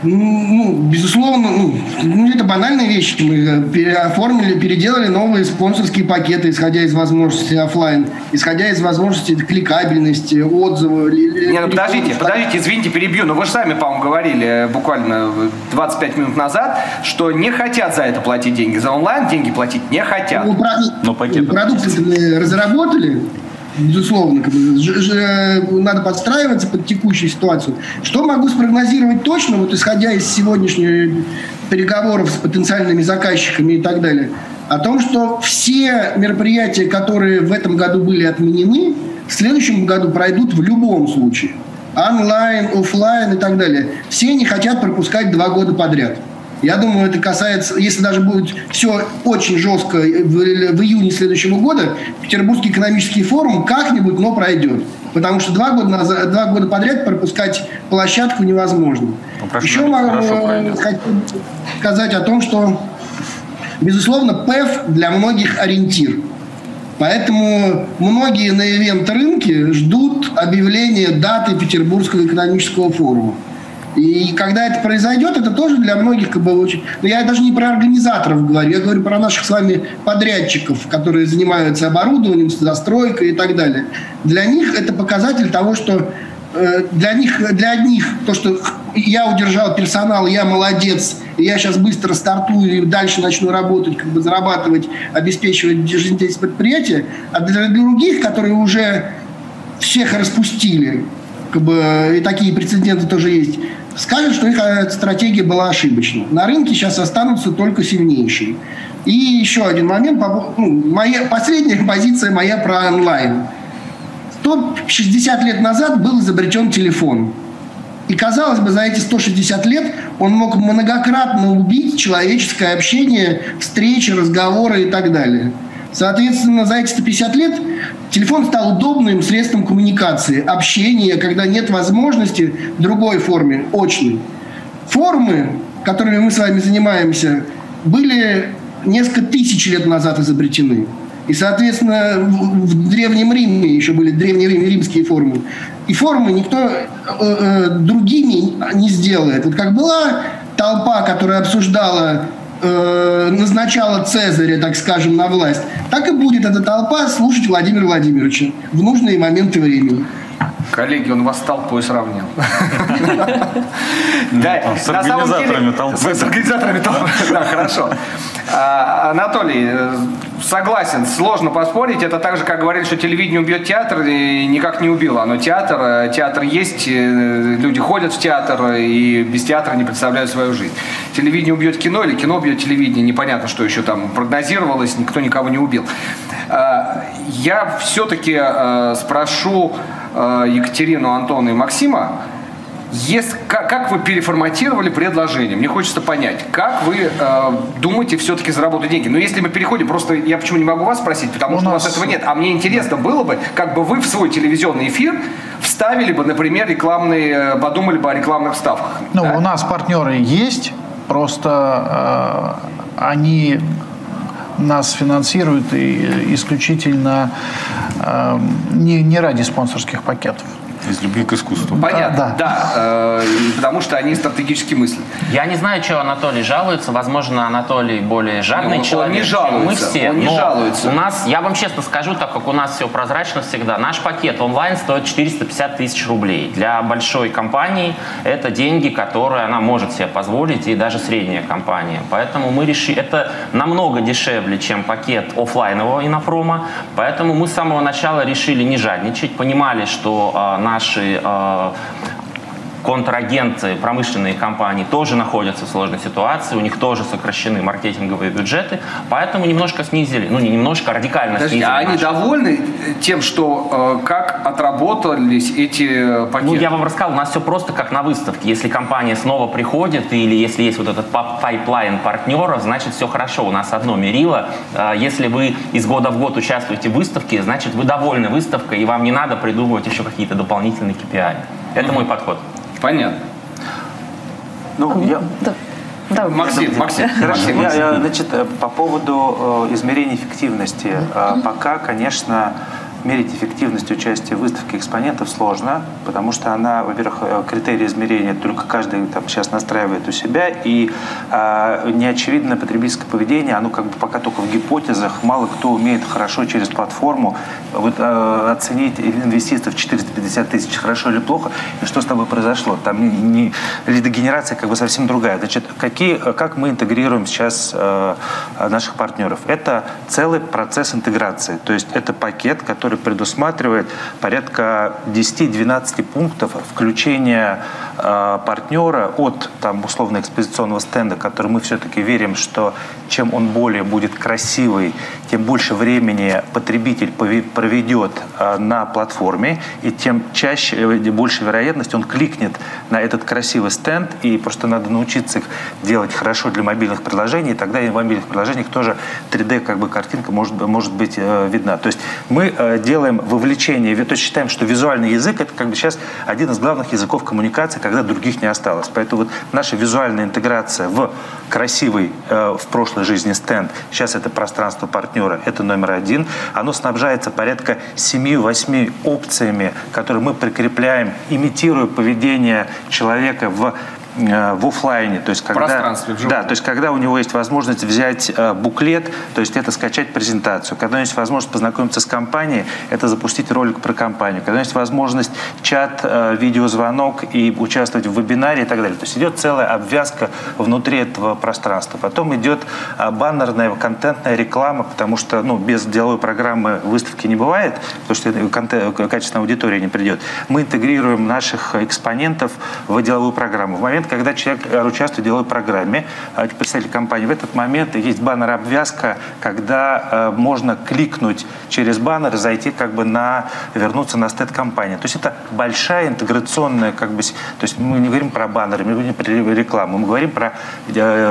Ну, безусловно, ну, ну, это банальная вещь. Мы э, переоформили, переделали новые спонсорские пакеты, исходя из возможности офлайн, исходя из возможности кликабельности, отзывов. Не, ну подождите, подождите, извините, перебью, но вы же сами, по-моему, говорили э, буквально 25 минут назад, что не хотят за это платить деньги. За онлайн деньги платить не хотят. Ну, про... но пакет продукты мы разработали, безусловно, как бы, ж, ж, надо подстраиваться под текущую ситуацию. Что могу спрогнозировать точно, вот исходя из сегодняшних переговоров с потенциальными заказчиками и так далее? о том, что все мероприятия, которые в этом году были отменены, в следующем году пройдут в любом случае. Онлайн, офлайн и так далее. Все не хотят пропускать два года подряд. Я думаю, это касается, если даже будет все очень жестко в, в июне следующего года, Петербургский экономический форум как-нибудь, но пройдет. Потому что два года, назад, два года подряд пропускать площадку невозможно. Ну, Еще могу сказать о том, что, безусловно, ПЭФ для многих ориентир. Поэтому многие на ивент-рынке ждут объявления даты Петербургского экономического форума. И когда это произойдет, это тоже для многих как бы очень... Но я даже не про организаторов говорю, я говорю про наших с вами подрядчиков, которые занимаются оборудованием, застройкой и так далее. Для них это показатель того, что э, для них, для одних то, что я удержал персонал, я молодец, я сейчас быстро стартую и дальше начну работать, как бы зарабатывать, обеспечивать жизнедеятельность предприятия, а для других, которые уже всех распустили, как бы, и такие прецеденты тоже есть, скажут, что их э, стратегия была ошибочной. На рынке сейчас останутся только сильнейшие. И еще один момент. Ну, моя, последняя позиция моя про онлайн. 160 лет назад был изобретен телефон. И казалось бы, за эти 160 лет он мог многократно убить человеческое общение, встречи, разговоры и так далее. Соответственно, за эти 150 лет телефон стал удобным средством коммуникации, общения, когда нет возможности в другой форме, очной. Формы, которыми мы с вами занимаемся, были несколько тысяч лет назад изобретены. И, соответственно, в Древнем Риме еще были древнеримские формы. И формы никто э, э, другими не сделает. Вот как была толпа, которая обсуждала э, назначала Цезаря, так скажем, на власть, так и будет эта толпа слушать Владимира Владимировича в нужные моменты времени. Коллеги, он вас с толпой сравнил. Да, с организаторами толпы. С организаторами толпы, да, хорошо. А, Анатолий, э, согласен, сложно поспорить. Это так же, как говорили, что телевидение убьет театр, и никак не убило. Оно театр, э, театр есть, э, люди ходят в театр, и без театра не представляют свою жизнь. Телевидение убьет кино, или кино убьет телевидение, непонятно, что еще там прогнозировалось, никто никого не убил. А, я все-таки спрошу Екатерину, Антона и Максима, если, как, как вы переформатировали предложение? Мне хочется понять, как вы э, думаете все-таки заработать деньги? Но если мы переходим, просто я почему не могу вас спросить, потому у что нас... у вас этого нет. А мне интересно было бы, как бы вы в свой телевизионный эфир вставили бы, например, рекламные, э, подумали бы о рекламных ставках. Ну, да? у нас партнеры есть, просто э, они нас финансируют и исключительно э, не, не ради спонсорских пакетов. Из любви к искусству. Понятно, да. да. Э, потому что они стратегически мыслят. Я не знаю, что Анатолий жалуется. Возможно, Анатолий более жадный ну, человек. Он не жалуется. Мы все. Он не жалуется. У нас, я вам честно скажу, так как у нас все прозрачно всегда, наш пакет онлайн стоит 450 тысяч рублей. Для большой компании это деньги, которые она может себе позволить, и даже средняя компания. Поэтому мы решили, это намного дешевле, чем пакет офлайнового инопрома. Поэтому мы с самого начала решили не жадничать, понимали, что э, наши э, контрагенты, промышленные компании тоже находятся в сложной ситуации, у них тоже сокращены маркетинговые бюджеты, поэтому немножко снизили, ну не немножко, а радикально Подожди, снизили. А они наши. довольны тем, что э, как отработались эти пакеты? Ну я вам рассказал, у нас все просто как на выставке. Если компания снова приходит или если есть вот этот pipeline партнеров, значит все хорошо. У нас одно мерило. Э, если вы из года в год участвуете в выставке, значит вы довольны выставкой и вам не надо придумывать еще какие-то дополнительные KPI. Это мой подход. Понятно. Ну, я... Да. Да, Максим, Максим. Хорошо. Я, я, значит, э, по поводу э, измерения эффективности. Э, пока, конечно, мерить эффективность участия в выставке экспонентов сложно, потому что она, во-первых, э, критерии измерения только каждый там, сейчас настраивает у себя, и э, неочевидное потребительское поведение, оно как бы пока только в гипотезах, мало кто умеет хорошо через платформу вот, э, оценить инвестиций в 450 тысяч, хорошо или плохо, и что с тобой произошло. Там не, не, лидогенерация как бы совсем другая. Значит, какие, как мы интегрируем сейчас э, наших партнеров? Это целый процесс интеграции, то есть это пакет, который который предусматривает порядка 10-12 пунктов включения партнера от там, условно-экспозиционного стенда, который мы все-таки верим, что чем он более будет красивый, тем больше времени потребитель проведет э, на платформе, и тем чаще, э, больше вероятность он кликнет на этот красивый стенд, и просто надо научиться делать хорошо для мобильных приложений, и тогда и в мобильных приложениях тоже 3D как бы картинка может, может быть э, видна. То есть мы делаем вовлечение, то есть считаем, что визуальный язык это как бы сейчас один из главных языков коммуникации, когда других не осталось. Поэтому вот наша визуальная интеграция в красивый в прошлой жизни стенд, сейчас это пространство партнера, это номер один, оно снабжается порядка 7-8 опциями, которые мы прикрепляем, имитируя поведение человека в Э, в офлайне, то есть когда, в да, то есть когда у него есть возможность взять э, буклет, то есть это скачать презентацию, когда есть возможность познакомиться с компанией, это запустить ролик про компанию, когда есть возможность чат, э, видеозвонок и участвовать в вебинаре и так далее. То есть идет целая обвязка внутри этого пространства. Потом идет баннерная контентная реклама, потому что ну, без деловой программы выставки не бывает, потому что контент, качественная аудитория не придет. Мы интегрируем наших экспонентов в деловую программу. В момент, когда человек э, участвует в деловой программе, э, представитель компании, в этот момент есть баннер-обвязка, когда э, можно кликнуть через баннер зайти как бы на, вернуться на стенд компании. То есть это большая интеграционная, как бы, то есть мы не говорим про баннеры, мы говорим про рекламу, мы говорим про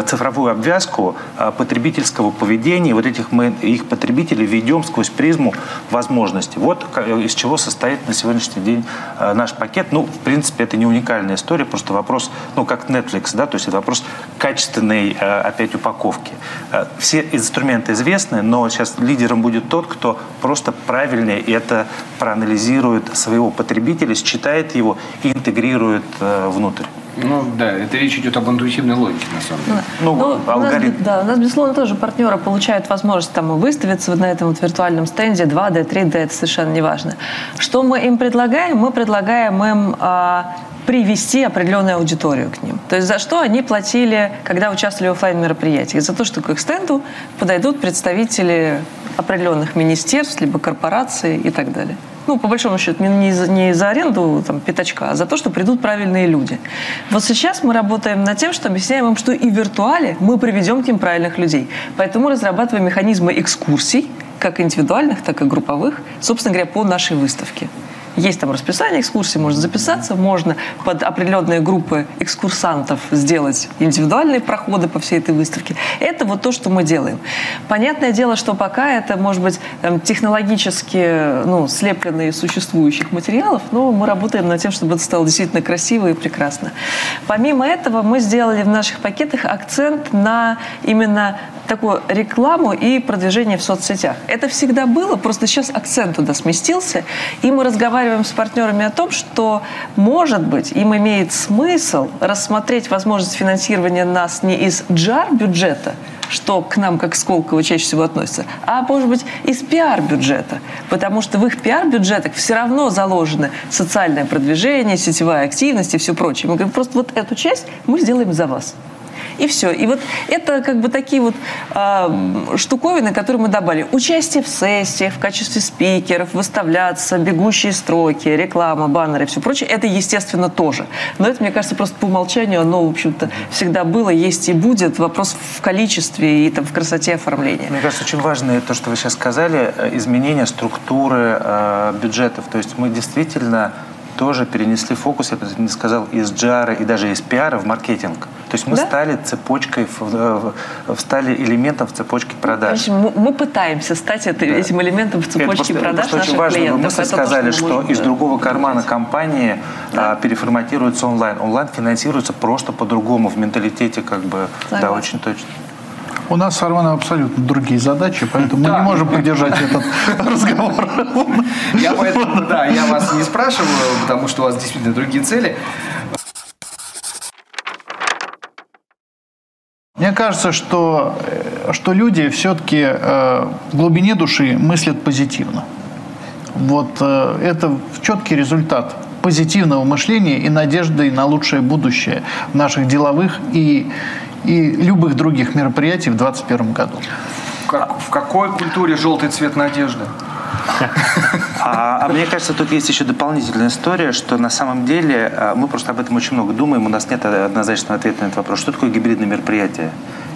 цифровую обвязку потребительского поведения, вот этих мы, их потребителей ведем сквозь призму возможностей. Вот из чего состоит на сегодняшний день наш пакет. Ну, в принципе, это не уникальная история, просто вопрос ну, как Netflix, да, то есть это вопрос качественной, э, опять, упаковки. Э, все инструменты известны, но сейчас лидером будет тот, кто просто правильнее это проанализирует своего потребителя, считает его и интегрирует э, внутрь. Ну да, это речь идет об интуитивной логике, на самом деле. Ну, ну алгоритм. У нас, да, у нас, безусловно, тоже партнеры получают возможность там выставиться на этом вот виртуальном стенде 2D, 3D, это совершенно не важно. Что мы им предлагаем? Мы предлагаем им а, привести определенную аудиторию к ним. То есть за что они платили, когда участвовали в офлайн мероприятиях? За то, что к их стенду подойдут представители определенных министерств, либо корпораций и так далее. Ну, по большому счету, не за, не за аренду там, пятачка, а за то, что придут правильные люди. Вот сейчас мы работаем над тем, что объясняем им, что и в виртуале мы приведем к ним правильных людей. Поэтому разрабатываем механизмы экскурсий, как индивидуальных, так и групповых, собственно говоря, по нашей выставке. Есть там расписание экскурсий, можно записаться, можно под определенные группы экскурсантов сделать индивидуальные проходы по всей этой выставке. Это вот то, что мы делаем. Понятное дело, что пока это, может быть, там, технологически ну, слепленные из существующих материалов, но мы работаем над тем, чтобы это стало действительно красиво и прекрасно. Помимо этого, мы сделали в наших пакетах акцент на именно такую рекламу и продвижение в соцсетях. Это всегда было, просто сейчас акцент туда сместился, и мы разговариваем с партнерами о том, что, может быть, им имеет смысл рассмотреть возможность финансирования нас не из джар-бюджета, что к нам, как Сколково, чаще всего относится, а, может быть, из пиар-бюджета. Потому что в их пиар-бюджетах все равно заложено социальное продвижение, сетевая активность и все прочее. Мы говорим, просто вот эту часть мы сделаем за вас и все. И вот это как бы такие вот э, штуковины, которые мы добавили. Участие в сессиях в качестве спикеров, выставляться, бегущие строки, реклама, баннеры и все прочее, это, естественно, тоже. Но это, мне кажется, просто по умолчанию оно, в общем-то, всегда было, есть и будет. Вопрос в количестве и там, в красоте оформления. Мне кажется, очень важно то, что вы сейчас сказали, э, изменение структуры э, бюджетов. То есть мы действительно тоже перенесли фокус, я бы не сказал, из джара и даже из пиара в маркетинг. То есть мы да? стали цепочкой, стали элементом в цепочке продаж. Мы, мы пытаемся стать это, да. этим элементом в цепочке это продаж это наших очень важно. клиентов. Мы сказали, что, что из другого кармана компании да. а, переформатируется онлайн. Онлайн финансируется просто по-другому в менталитете, как бы, Согласна. да, очень точно. У нас с Арманом абсолютно другие задачи, поэтому мы не можем поддержать этот разговор. Я поэтому, да, я вас не спрашиваю, потому что у вас действительно другие цели. Мне кажется, что, э, что люди все-таки э, в глубине души мыслят позитивно. Вот э, это четкий результат позитивного мышления и надежды на лучшее будущее наших деловых и и любых других мероприятий в 2021 году. Как, в какой культуре желтый цвет надежды? А, а мне кажется, тут есть еще дополнительная история, что на самом деле а, мы просто об этом очень много думаем, у нас нет однозначного ответа на этот вопрос. Что такое гибридное мероприятие?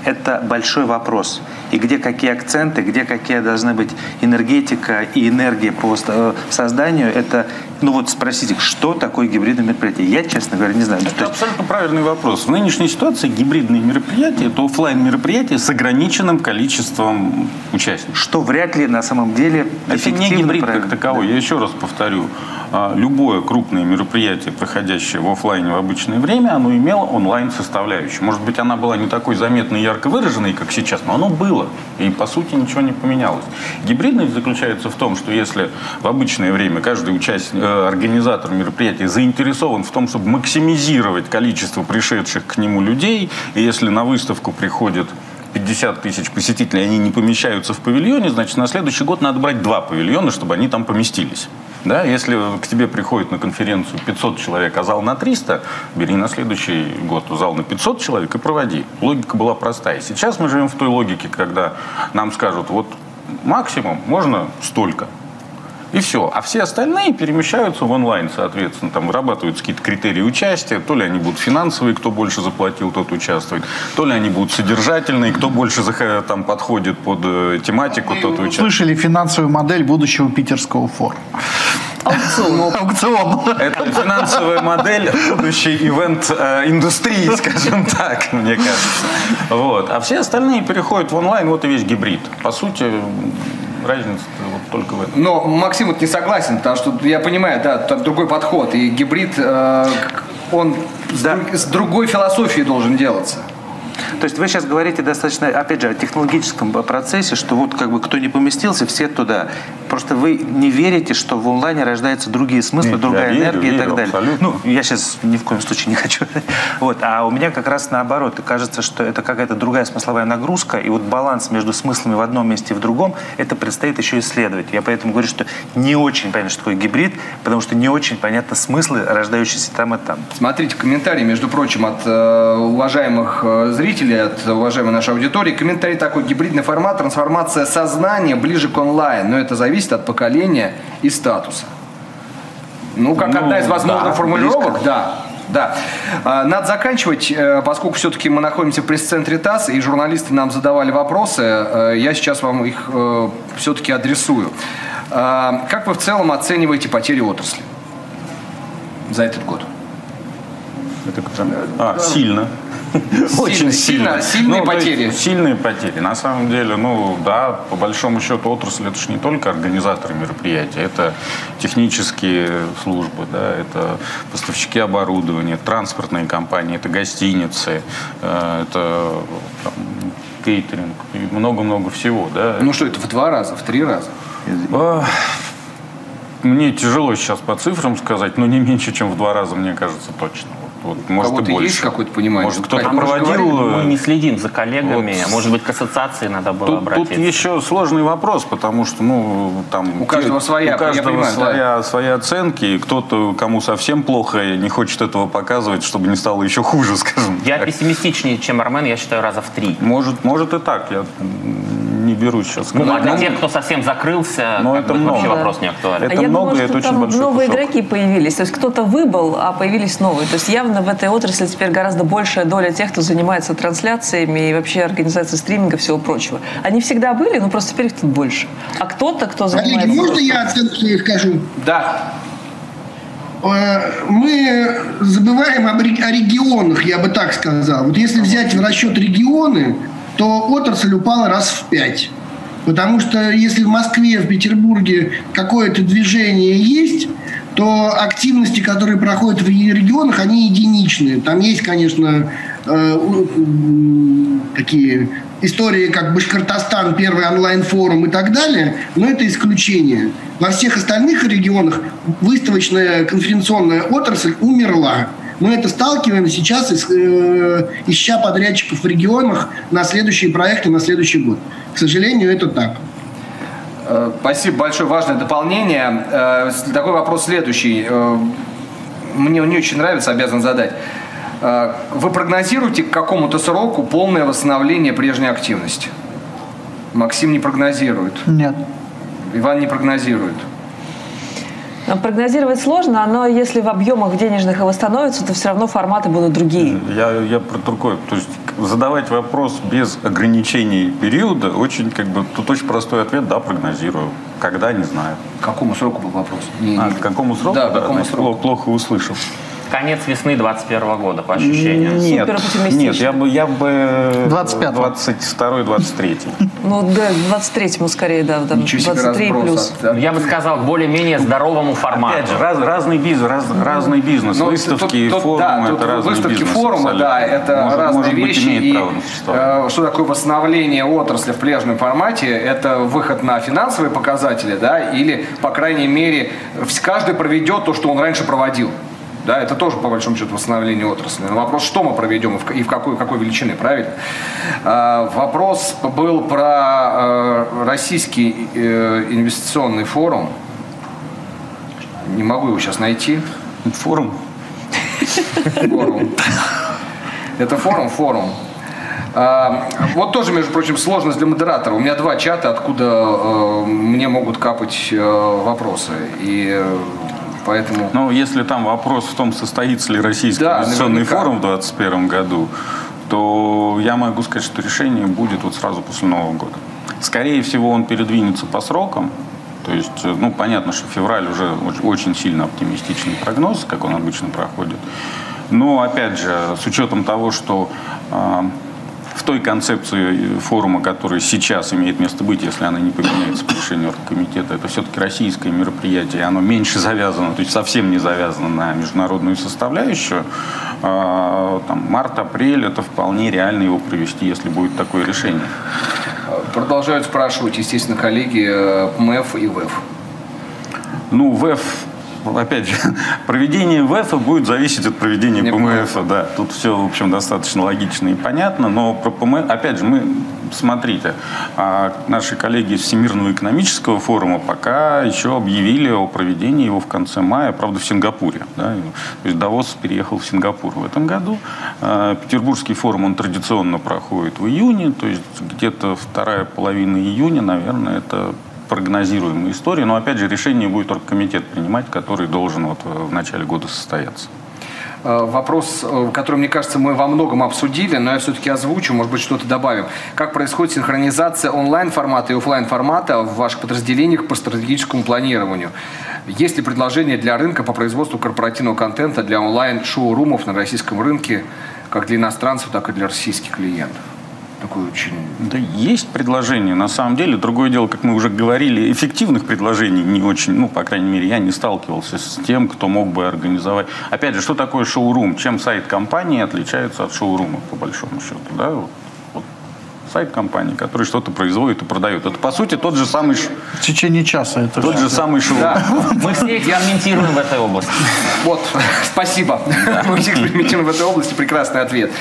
Это большой вопрос. И где какие акценты, где какие должны быть энергетика и энергия по э, созданию, это, ну вот спросите, что такое гибридное мероприятие? Я, честно говоря, не знаю. Это абсолютно правильный вопрос. В нынешней ситуации гибридные мероприятия – это офлайн мероприятия с ограниченным количеством участников. Что вряд ли на самом деле Это не гибрид как таковой. Я еще раз повторю. А, любое крупное мероприятие, проходящее в офлайне в обычное время, оно имело онлайн-составляющую. Может быть, она была не такой заметной и ярко выраженной, как сейчас, но оно было. И, по сути, ничего не поменялось. Гибридность заключается в том, что если в обычное время каждый участник, э, организатор мероприятия заинтересован в том, чтобы максимизировать количество пришедших к нему людей, и если на выставку приходит 50 тысяч посетителей, они не помещаются в павильоне, значит, на следующий год надо брать два павильона, чтобы они там поместились. Да, если к тебе приходит на конференцию 500 человек, а зал на 300, бери на следующий год зал на 500 человек и проводи. Логика была простая. Сейчас мы живем в той логике, когда нам скажут, вот максимум можно столько. И все. А все остальные перемещаются в онлайн, соответственно. Там вырабатываются какие-то критерии участия. То ли они будут финансовые, кто больше заплатил, тот участвует. То ли они будут содержательные, кто больше там подходит под э, тематику, тот участвует. Слышали финансовую модель будущего питерского форума. Аукцион. Аукцион. Это финансовая модель будущей ивент-индустрии, э, скажем так, мне кажется. Вот. А все остальные переходят в онлайн, вот и весь гибрид. По сути, разница вот только в этом. Но Максим вот не согласен, потому что я понимаю, да, там другой подход. И гибрид, э, он да. с другой философией должен делаться. То есть вы сейчас говорите достаточно, опять же, о технологическом процессе, что вот как бы кто не поместился, все туда. Просто вы не верите, что в онлайне рождаются другие смыслы, Нет, другая энергия верю, и так далее. Абсолютно. Ну, я сейчас ни в коем случае не хочу. Вот. А у меня как раз наоборот. Кажется, что это какая-то другая смысловая нагрузка, и вот баланс между смыслами в одном месте и в другом, это предстоит еще исследовать. Я поэтому говорю, что не очень понятно, что такое гибрид, потому что не очень понятно смыслы, рождающиеся там и там. Смотрите, комментарий, между прочим, от э, уважаемых э, зрителей, от уважаемой нашей аудитории. Комментарий такой, гибридный формат, трансформация сознания ближе к онлайн. Но это зависит от поколения и статуса. Ну, как ну, одна из возможных да, формулировок, близко. да. Да. А, надо заканчивать, э, поскольку все-таки мы находимся в пресс-центре ТАСС, и журналисты нам задавали вопросы. Э, я сейчас вам их э, все-таки адресую. А, как вы в целом оцениваете потери отрасли за этот год? Это, а, сильно. Очень сильно. Сильные ну, потери. Сильные потери. На самом деле, ну да, по большому счету отрасль это же не только организаторы мероприятия, это технические службы, да, это поставщики оборудования, транспортные компании, это гостиницы, э, это там, кейтеринг и много-много всего, да. Ну что, это в два раза, в три раза? Мне тяжело сейчас по цифрам сказать, но не меньше, чем в два раза, мне кажется, точно. Вот, может, и больше. есть какое-то понимание? Может, кто-то проводил... Мы не следим за коллегами. Вот. Может быть, к ассоциации надо было тут, обратиться. Тут еще сложный вопрос, потому что, ну, там... У каждого своя, у каждого понимаю, своя, да. свои оценки. И кто-то, кому совсем плохо, не хочет этого показывать, чтобы не стало еще хуже, скажем Я так. пессимистичнее, чем Армен, я считаю, раза в три. Может, может и так. Я не берусь сейчас Ну, а для тех, кто совсем закрылся, но это много. вообще вопрос не актуален. Это а я много, думала, что это там очень новые кусок. игроки появились. То есть кто-то выбыл, а появились новые. То есть явно в этой отрасли теперь гораздо большая доля тех, кто занимается трансляциями и вообще организацией стриминга и всего прочего. Они всегда были, но просто теперь их тут больше. А кто-то, кто занимается... Коллеги, можно я оценки скажу? Да. Э, мы забываем о регионах, я бы так сказал. Вот если взять в расчет регионы, то отрасль упала раз в пять. Потому что если в Москве, в Петербурге какое-то движение есть, то активности, которые проходят в регионах, они единичные. Там есть, конечно, э, такие истории, как Башкортостан, первый онлайн-форум и так далее, но это исключение. Во всех остальных регионах выставочная конференционная отрасль умерла. Мы это сталкиваем сейчас, э, ища подрядчиков в регионах на следующие проекты на следующий год. К сожалению, это так. Э, спасибо большое. Важное дополнение. Э, такой вопрос следующий. Мне он не очень нравится, обязан задать. Вы прогнозируете к какому-то сроку полное восстановление прежней активности? Максим не прогнозирует. Нет. Иван не прогнозирует. Прогнозировать сложно, но если в объемах денежных и восстановится, то все равно форматы будут другие. Я, я про другое. То есть задавать вопрос без ограничений периода, очень как бы, тут очень простой ответ, да, прогнозирую. Когда, не знаю. К какому сроку был вопрос? Не, а, к какому сроку? Да, к какому значит, сроку? Плохо услышал конец весны 21 года, по ощущениям. Нет, нет, я бы, я бы 25 22 23 Ну, да, 23-му скорее, да, там, 23 плюс. Я бы сказал, к более-менее здоровому формату. Опять же, раз, разный бизнес, раз, разный бизнес. Но ну, выставки, тут, форумы, да, это разный Выставки, бизнес, форумы, абсолютно. да, это может, разные может вещи. Быть, и, э, что такое восстановление отрасли в пляжном формате? Это выход на финансовые показатели, да, или, по крайней мере, каждый проведет то, что он раньше проводил. Да, это тоже, по большому счету, восстановление отрасли. Но вопрос, что мы проведем и в какой, какой величины, правильно? А, вопрос был про а, российский э, инвестиционный форум. Не могу его сейчас найти. Форум? Форум. Это форум, форум. А, вот тоже, между прочим, сложность для модератора. У меня два чата, откуда э, мне могут капать э, вопросы. И Поэтому... Ну, если там вопрос в том, состоится ли Российский да, инвестиционный наверняка. форум в 2021 году, то я могу сказать, что решение будет вот сразу после Нового года. Скорее всего, он передвинется по срокам. То есть, ну, понятно, что февраль уже очень сильно оптимистичный прогноз, как он обычно проходит. Но, опять же, с учетом того, что а, в той концепции форума, который сейчас имеет место быть, если она не поменяется по решению комитета, это все-таки российское мероприятие, оно меньше завязано, то есть совсем не завязано на международную составляющую. А, там, март-апрель это вполне реально его провести, если будет такое решение. Продолжают спрашивать, естественно, коллеги э, МЭФ и ВЭФ. Ну, ВЭФ опять же, проведение ВЭФа будет зависеть от проведения ПМФ. Да, тут все, в общем, достаточно логично и понятно, но про ПМФ, опять же, мы, смотрите, а наши коллеги из Всемирного экономического форума пока еще объявили о проведении его в конце мая, правда, в Сингапуре. Да, то есть Давос переехал в Сингапур в этом году. А Петербургский форум, он традиционно проходит в июне, то есть где-то вторая половина июня, наверное, это прогнозируемая история, но опять же решение будет только комитет принимать, который должен вот в начале года состояться. Э, вопрос, э, который, мне кажется, мы во многом обсудили, но я все-таки озвучу, может быть, что-то добавим. Как происходит синхронизация онлайн-формата и офлайн формата в ваших подразделениях по стратегическому планированию? Есть ли предложения для рынка по производству корпоративного контента для онлайн-шоурумов на российском рынке, как для иностранцев, так и для российских клиентов? Такой очень... Да есть предложения, на самом деле. Другое дело, как мы уже говорили, эффективных предложений не очень, ну, по крайней мере, я не сталкивался с тем, кто мог бы организовать. Опять же, что такое шоурум? Чем сайт компании отличается от шоурума, по большому счету, да? Вот сайт компании, который что-то производит и продает. Это, по сути, тот же самый... В течение часа это Тот же самый шоу. Да. Мы все экспериментируем в этой области. Вот, спасибо. Мы все экспериментируем в этой области. Прекрасный ответ.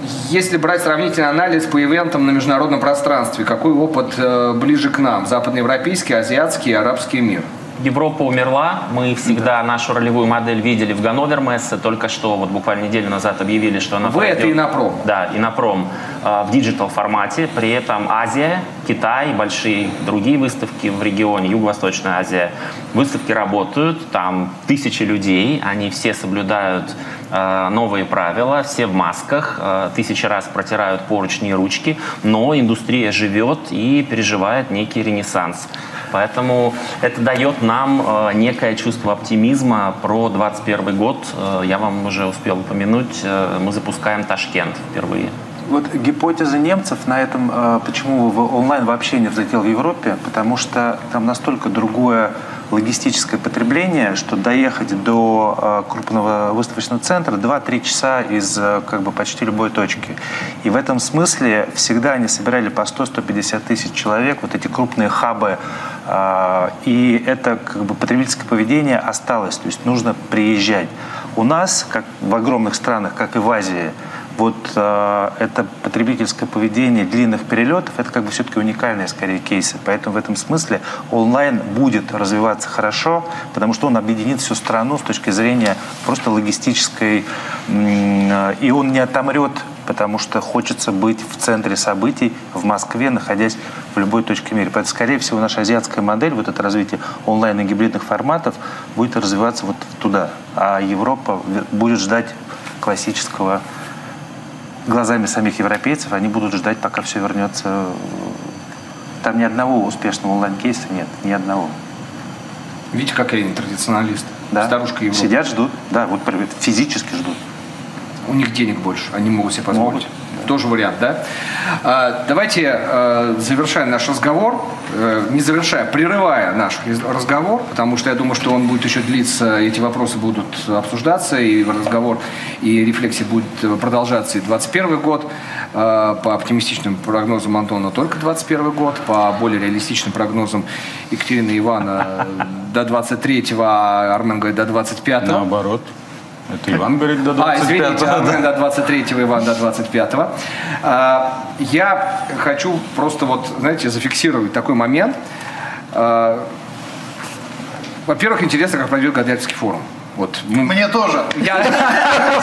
А, если брать сравнительный анализ по ивентам на международном пространстве, какой опыт э, ближе к нам? Западноевропейский, азиатский, арабский мир? Европа умерла. Мы всегда нашу ролевую модель видели в Ганновер Мессе. Только что, вот буквально неделю назад объявили, что она Вы пройдет, это Инопром? Да, Инопром э, в digital формате. При этом Азия, Китай, большие другие выставки в регионе, Юго-Восточная Азия. Выставки работают, там тысячи людей, они все соблюдают новые правила, все в масках, э, тысячи раз протирают поручни и ручки, но индустрия живет и переживает некий ренессанс. Поэтому это дает нам э, некое чувство оптимизма про 2021 год. Э, я вам уже успел упомянуть, э, мы запускаем Ташкент впервые. Вот гипотеза немцев на этом, э, почему онлайн вообще не взлетел в Европе, потому что там настолько другое логистическое потребление, что доехать до э, крупного выставочного центра 2-3 часа из э, как бы почти любой точки. И в этом смысле всегда они собирали по 100-150 тысяч человек, вот эти крупные хабы, э, и это как бы потребительское поведение осталось, то есть нужно приезжать. У нас, как в огромных странах, как и в Азии, вот э, это потребительское поведение длинных перелетов, это как бы все-таки уникальные скорее кейсы. Поэтому в этом смысле онлайн будет развиваться хорошо, потому что он объединит всю страну с точки зрения просто логистической, э, и он не отомрет потому что хочется быть в центре событий в Москве, находясь в любой точке мира. Поэтому, скорее всего, наша азиатская модель, вот это развитие онлайн и гибридных форматов, будет развиваться вот туда. А Европа будет ждать классического глазами самих европейцев, они будут ждать, пока все вернется. Там ни одного успешного онлайн-кейса нет, ни одного. Видите, как они традиционалисты? Да. Старушка Европа. Сидят, ждут. Да, вот физически ждут. У них денег больше, они могут себе позволить. Могут, Тоже вариант, да? А, давайте, а, завершая наш разговор, э, не завершая, прерывая наш разговор, потому что я думаю, что он будет еще длиться, эти вопросы будут обсуждаться, и разговор, и рефлексия будет продолжаться и 2021 год. А, по оптимистичным прогнозам Антона только 2021 год, по более реалистичным прогнозам Екатерины Ивана до 23-го, а Армен говорит до 25-го. Наоборот. Это Иван говорит до 25-го. А, извините, Армен до 23-го, Иван до 25-го. А, я хочу просто вот, знаете, зафиксировать такой момент. А, во-первых, интересно, как пройдет Гадельский форум. Вот. Мне тоже. Я...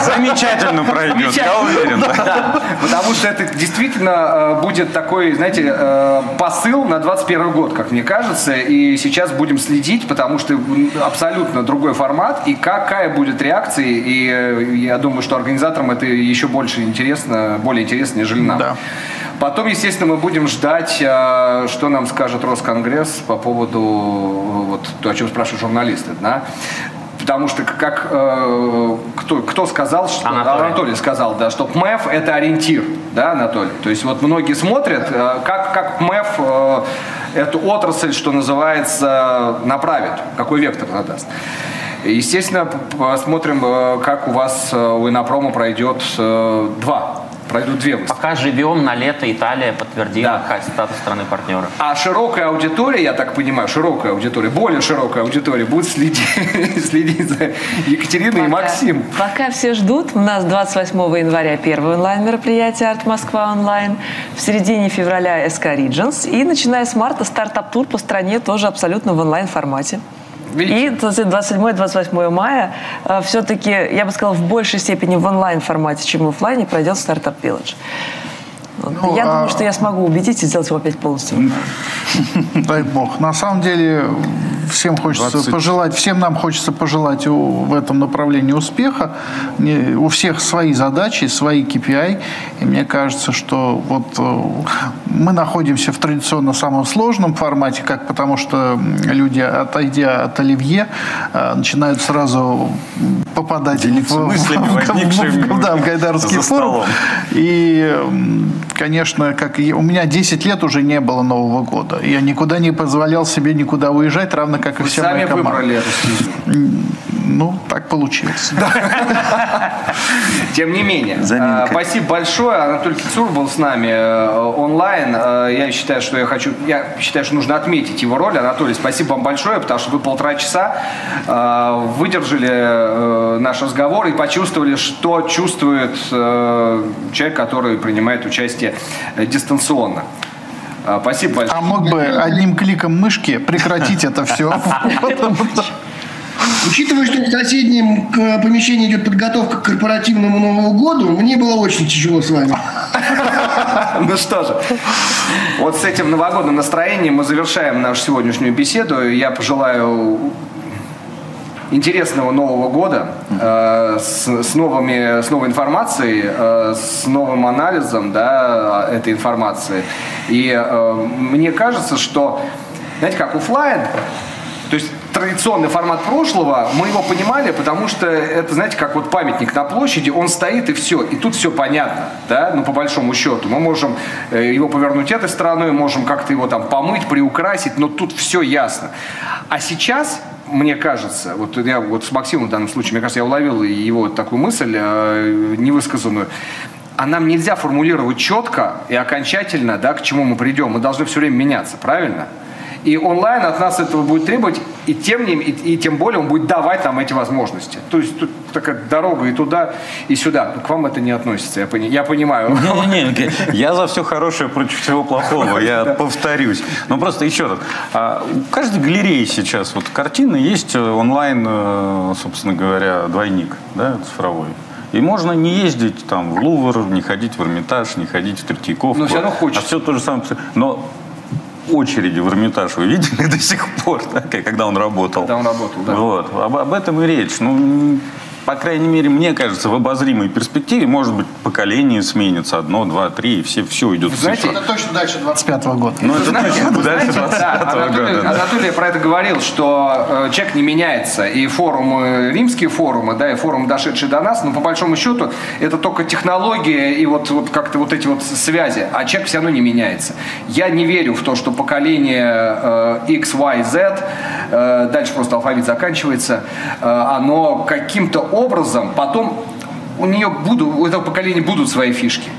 Замечательно пройдет, я уверен. Да, потому что это действительно э, будет такой, знаете, э, посыл на 21 год, как мне кажется. И сейчас будем следить, потому что абсолютно другой формат. И какая будет реакция. И э, я думаю, что организаторам это еще больше интересно, более интересно, нежели нам. Да. Потом, естественно, мы будем ждать, что нам скажет Росконгресс по поводу вот, то, о чем спрашивают журналисты. Да? Потому что как э, кто, кто сказал, что Анатолий. Анатолий сказал, да, что ПМЭФ это ориентир, да, Анатолий. То есть вот многие смотрят, э, как, как ПМЭФ э, эту отрасль, что называется, направит, какой вектор задаст. Естественно, посмотрим, э, как у вас э, у Инопрома пройдет э, два пройдут две выставки. Пока живем на лето, Италия подтвердила Да. статус страны-партнера. А широкая аудитория, я так понимаю, широкая аудитория, более широкая аудитория будет следить, следить за Екатериной и Максим. Пока все ждут, у нас 28 января первое онлайн-мероприятие «Арт Москва онлайн», в середине февраля СК Regions, и начиная с марта стартап-тур по стране тоже абсолютно в онлайн-формате. И 27-28 мая э, все-таки, я бы сказала, в большей степени в онлайн-формате, чем в офлайне, пройдет стартап Village. Вот. Ну, я а- думаю, что я смогу убедить и сделать его опять полностью. Дай бог. На самом деле всем хочется 20. пожелать, всем нам хочется пожелать у- в этом направлении успеха. Не- У всех свои задачи, свои KPI. И мне кажется, что вот э, мы находимся в традиционно самом сложном формате, как потому что люди, отойдя от оливье, э, начинают сразу попадать Делиться в, мыслями, в- возникшими в- да, в Гайдаровский за форум. И, конечно, как и- у меня 10 лет уже не было Нового года. Я никуда не позволял себе никуда уезжать, равно как и Вы вся сами моя команда. выбрали эту стезю. Ну, так получилось. Тем не менее, Заминка. э, спасибо большое. Анатолий Кицур был с нами э, онлайн. Э, Я считаю, что я хочу, я считаю, что нужно отметить его роль. Анатолий, спасибо вам большое, потому что вы полтора часа э, выдержали наш разговор и почувствовали, что чувствует человек, который принимает участие дистанционно. Спасибо большое. А мог бы одним кликом мышки прекратить это все. Учитывая, что в соседнем э, помещении идет подготовка к корпоративному Новому году, мне было очень тяжело с вами. Ну что же, вот с этим новогодним настроением мы завершаем нашу сегодняшнюю беседу. Я пожелаю интересного Нового года э, с, с новыми, с новой информацией, э, с новым анализом да, этой информации. И э, мне кажется, что, знаете, как есть традиционный формат прошлого, мы его понимали, потому что это, знаете, как вот памятник на площади, он стоит и все, и тут все понятно, да, ну по большому счету. Мы можем э, его повернуть этой стороной, можем как-то его там помыть, приукрасить, но тут все ясно. А сейчас мне кажется, вот я вот с Максимом в данном случае, мне кажется, я уловил его такую мысль э, невысказанную. А нам нельзя формулировать четко и окончательно, да, к чему мы придем. Мы должны все время меняться, правильно? И онлайн от нас этого будет требовать, и тем, не, и, и тем более он будет давать нам эти возможности. То есть тут такая дорога и туда, и сюда. К вам это не относится, я, пони- я понимаю. Не-не-не, я за все хорошее против всего плохого, я повторюсь. Но просто еще раз. а, У каждой галереи сейчас вот картины есть э, онлайн, э, собственно говоря, двойник, да, цифровой. И можно не ездить там в Лувр, не ходить в Эрмитаж, не ходить в Третьяковку. Но все равно хочется. А все то же самое. Но очереди в Эрмитаж вы видели до сих пор, да, когда он работал? Когда он работал, да. Вот. Об, об этом и речь. Ну, по крайней мере, мне кажется, в обозримой перспективе, может быть, поколение сменится, одно, два, три, и все, все уйдет в знаете. Это точно дальше 25 года. Ну, это точно дальше Да, 25 Анатолий, года. да. Анатолий про это говорил, что э, человек не меняется. И форумы, римские форумы, да, и форум, дошедший до нас, но по большому счету это только технология и вот, вот как-то вот эти вот связи. А человек все равно не меняется. Я не верю в то, что поколение э, X, Y, Z, э, дальше просто алфавит заканчивается, э, оно каким-то образом потом у нее будут, у этого поколения будут свои фишки.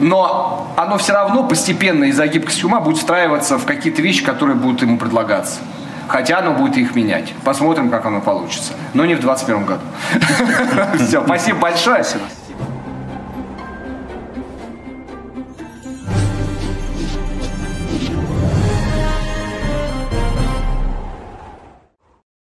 Но оно все равно постепенно из-за гибкости ума будет встраиваться в какие-то вещи, которые будут ему предлагаться. Хотя оно будет их менять. Посмотрим, как оно получится. Но не в 2021 году. Все, спасибо большое.